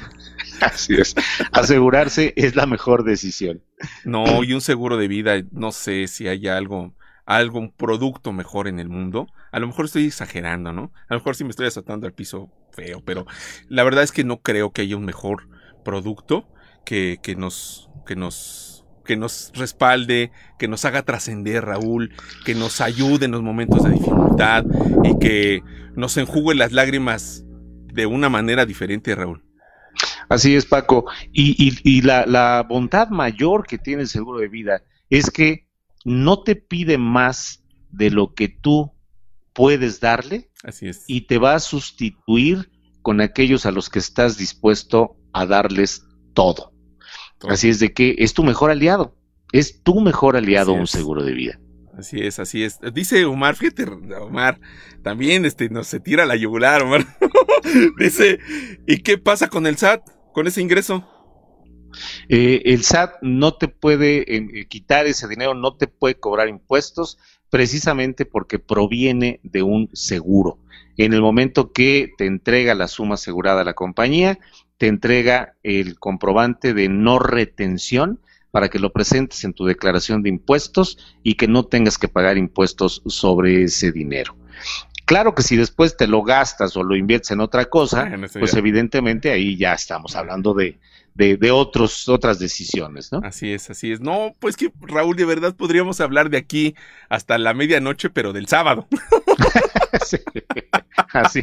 Speaker 2: Así es. Asegurarse es la mejor decisión.
Speaker 1: No, y un seguro de vida, no sé si hay algo, algún producto mejor en el mundo. A lo mejor estoy exagerando, ¿no? A lo mejor sí me estoy azotando al piso feo, pero la verdad es que no creo que haya un mejor producto que, que nos, que nos que nos respalde, que nos haga trascender, Raúl, que nos ayude en los momentos de dificultad y que nos enjugue las lágrimas de una manera diferente, Raúl.
Speaker 2: Así es, Paco. Y, la, bondad mayor que tiene el seguro de vida es que no te pide más de lo que tú puedes darle.
Speaker 1: Así es.
Speaker 2: Y te va a sustituir con aquellos a los que estás dispuesto a darles todo. Así es de que es tu mejor aliado. Es tu mejor aliado un seguro de vida.
Speaker 1: Así es, así es. Dice Omar, fíjate, Omar, también este, nos se tira la yugular, Omar. Dice, ¿y qué pasa con el SAT, con ese ingreso?
Speaker 2: Eh, el SAT no te puede eh, quitar ese dinero, no te puede cobrar impuestos, precisamente porque proviene de un seguro. En el momento que te entrega la suma asegurada a la compañía, te entrega el comprobante de no retención para que lo presentes en tu declaración de impuestos y que no tengas que pagar impuestos sobre ese dinero. Claro que si después te lo gastas o lo inviertes en otra cosa, pues evidentemente ahí ya estamos hablando de, de, otros, otras decisiones, ¿no?
Speaker 1: Así es, así es. No, pues que Raúl, de verdad podríamos hablar de aquí hasta la medianoche, pero del sábado.
Speaker 2: así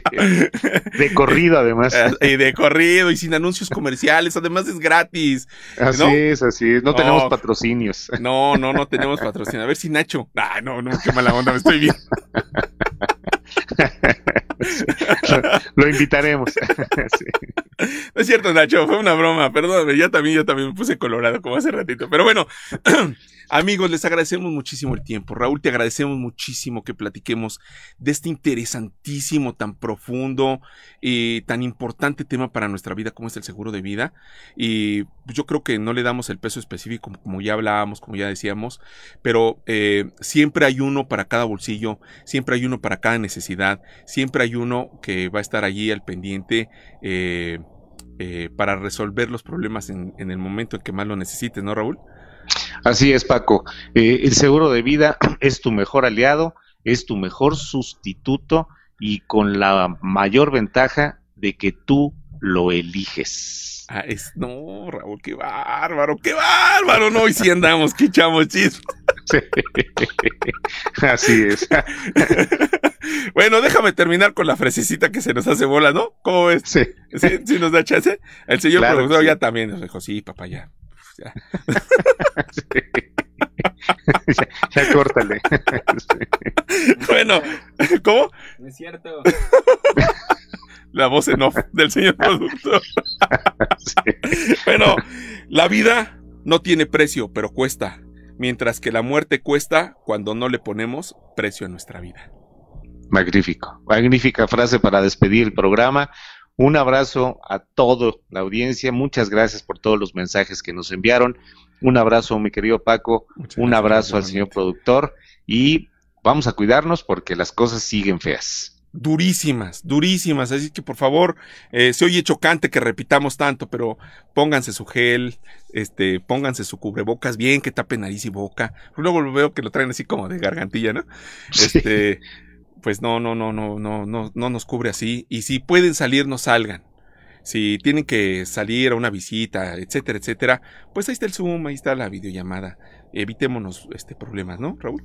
Speaker 2: De corrido, además.
Speaker 1: Eh, y de corrido y sin anuncios comerciales, además es gratis.
Speaker 2: Así es, así es. No, tenemos patrocinios.
Speaker 1: No, no, no tenemos patrocinios. A ver si Nacho. Ah, no, no, qué mala onda, me estoy viendo.
Speaker 2: lo invitaremos.
Speaker 1: No es cierto, Nacho, fue una broma, perdóname, ya también, yo también me puse colorado como hace ratito. Pero bueno, amigos, les agradecemos muchísimo el tiempo. Raúl, te agradecemos muchísimo que platiquemos de este interesantísimo, tan profundo y tan importante tema para nuestra vida como es el seguro de vida. Y yo creo que no le damos el peso específico, como ya hablábamos, como ya decíamos, pero eh, siempre hay uno para cada bolsillo, siempre hay uno para cada necesidad, siempre hay uno que va a estar allí al pendiente. Eh, eh, para resolver los problemas en, el momento en que más lo necesites, ¿no, Raúl?
Speaker 2: Así es, Paco. Eh, el seguro de vida es tu mejor aliado, es tu mejor sustituto y con la mayor ventaja de que tú lo eliges.
Speaker 1: Ah, es, no, Raúl, qué bárbaro, qué bárbaro, no, y si andamos, que echamos chispas.
Speaker 2: Así es.
Speaker 1: bueno, déjame terminar con la fresecita que se nos hace bola, ¿no? ¿Cómo ves?
Speaker 2: Sí.
Speaker 1: ¿Sí, nos da chance? El señor productor ya también nos dijo, sí, papá, ya. Ya,
Speaker 2: ya, córtale.
Speaker 1: Bueno, ¿cómo?
Speaker 3: No es cierto.
Speaker 1: La voz en off del señor productor. Bueno, la vida no tiene precio, pero cuesta mientras que la muerte cuesta cuando no le ponemos precio a nuestra vida.
Speaker 2: Magnífico, magnífica frase para despedir el programa. Un abrazo a toda la audiencia, muchas gracias por todos los mensajes que nos enviaron. Un abrazo, mi querido Paco, un abrazo al señor productor y vamos a cuidarnos porque las cosas siguen feas.
Speaker 1: durísimas, durísimas. Así que por favor, eh, se oye chocante que repitamos tanto, pero pónganse su gel, este, pónganse su cubrebocas bien, que tape nariz y boca. Luego veo que lo traen así como de gargantilla, ¿no? Este, pues no, no, no, no, no, no, no nos cubre así. Y si pueden salir, no salgan. Si tienen que salir a una visita, etcétera, etcétera, pues ahí está el Zoom, ahí está la videollamada. Evitémonos este problemas, ¿no, Raúl?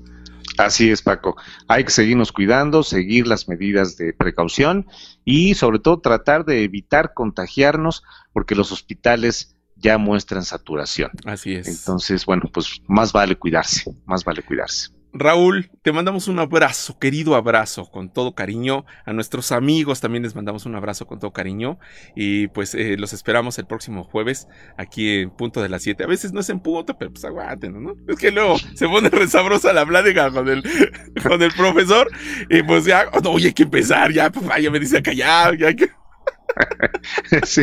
Speaker 2: Así es, Paco. Hay que seguirnos cuidando, seguir las medidas de precaución y sobre todo tratar de evitar contagiarnos porque los hospitales ya muestran saturación.
Speaker 1: Así es.
Speaker 2: Entonces, bueno, pues más vale cuidarse, más vale cuidarse.
Speaker 1: Raúl, te mandamos un abrazo, querido abrazo, con todo cariño. A nuestros amigos también les mandamos un abrazo con todo cariño. Y pues eh, los esperamos el próximo jueves aquí en punto de las 7. A veces no es en punto, pero pues aguanten, ¿no? Es que luego se pone resabrosa la plática con el, con el profesor. Y pues ya, oye, hay que empezar, ya, papá, ya me dice callar, ya hay que...
Speaker 2: sí,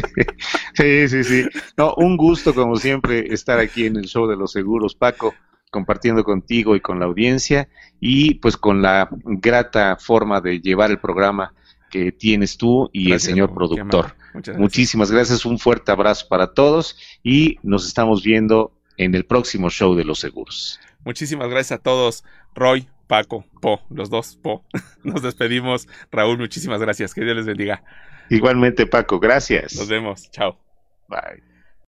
Speaker 2: sí, sí, sí. No, un gusto como siempre estar aquí en el show de los seguros, Paco compartiendo contigo y con la audiencia y pues con la grata forma de llevar el programa que tienes tú y el señor productor. Muchísimas gracias, un fuerte abrazo para todos y nos estamos viendo en el próximo show de los seguros.
Speaker 1: Muchísimas gracias a todos, Roy, Paco, Po, los dos, Po. Nos despedimos. Raúl, muchísimas gracias. Que Dios les bendiga.
Speaker 2: Igualmente, Paco, gracias.
Speaker 1: Nos vemos. Chao.
Speaker 2: Bye.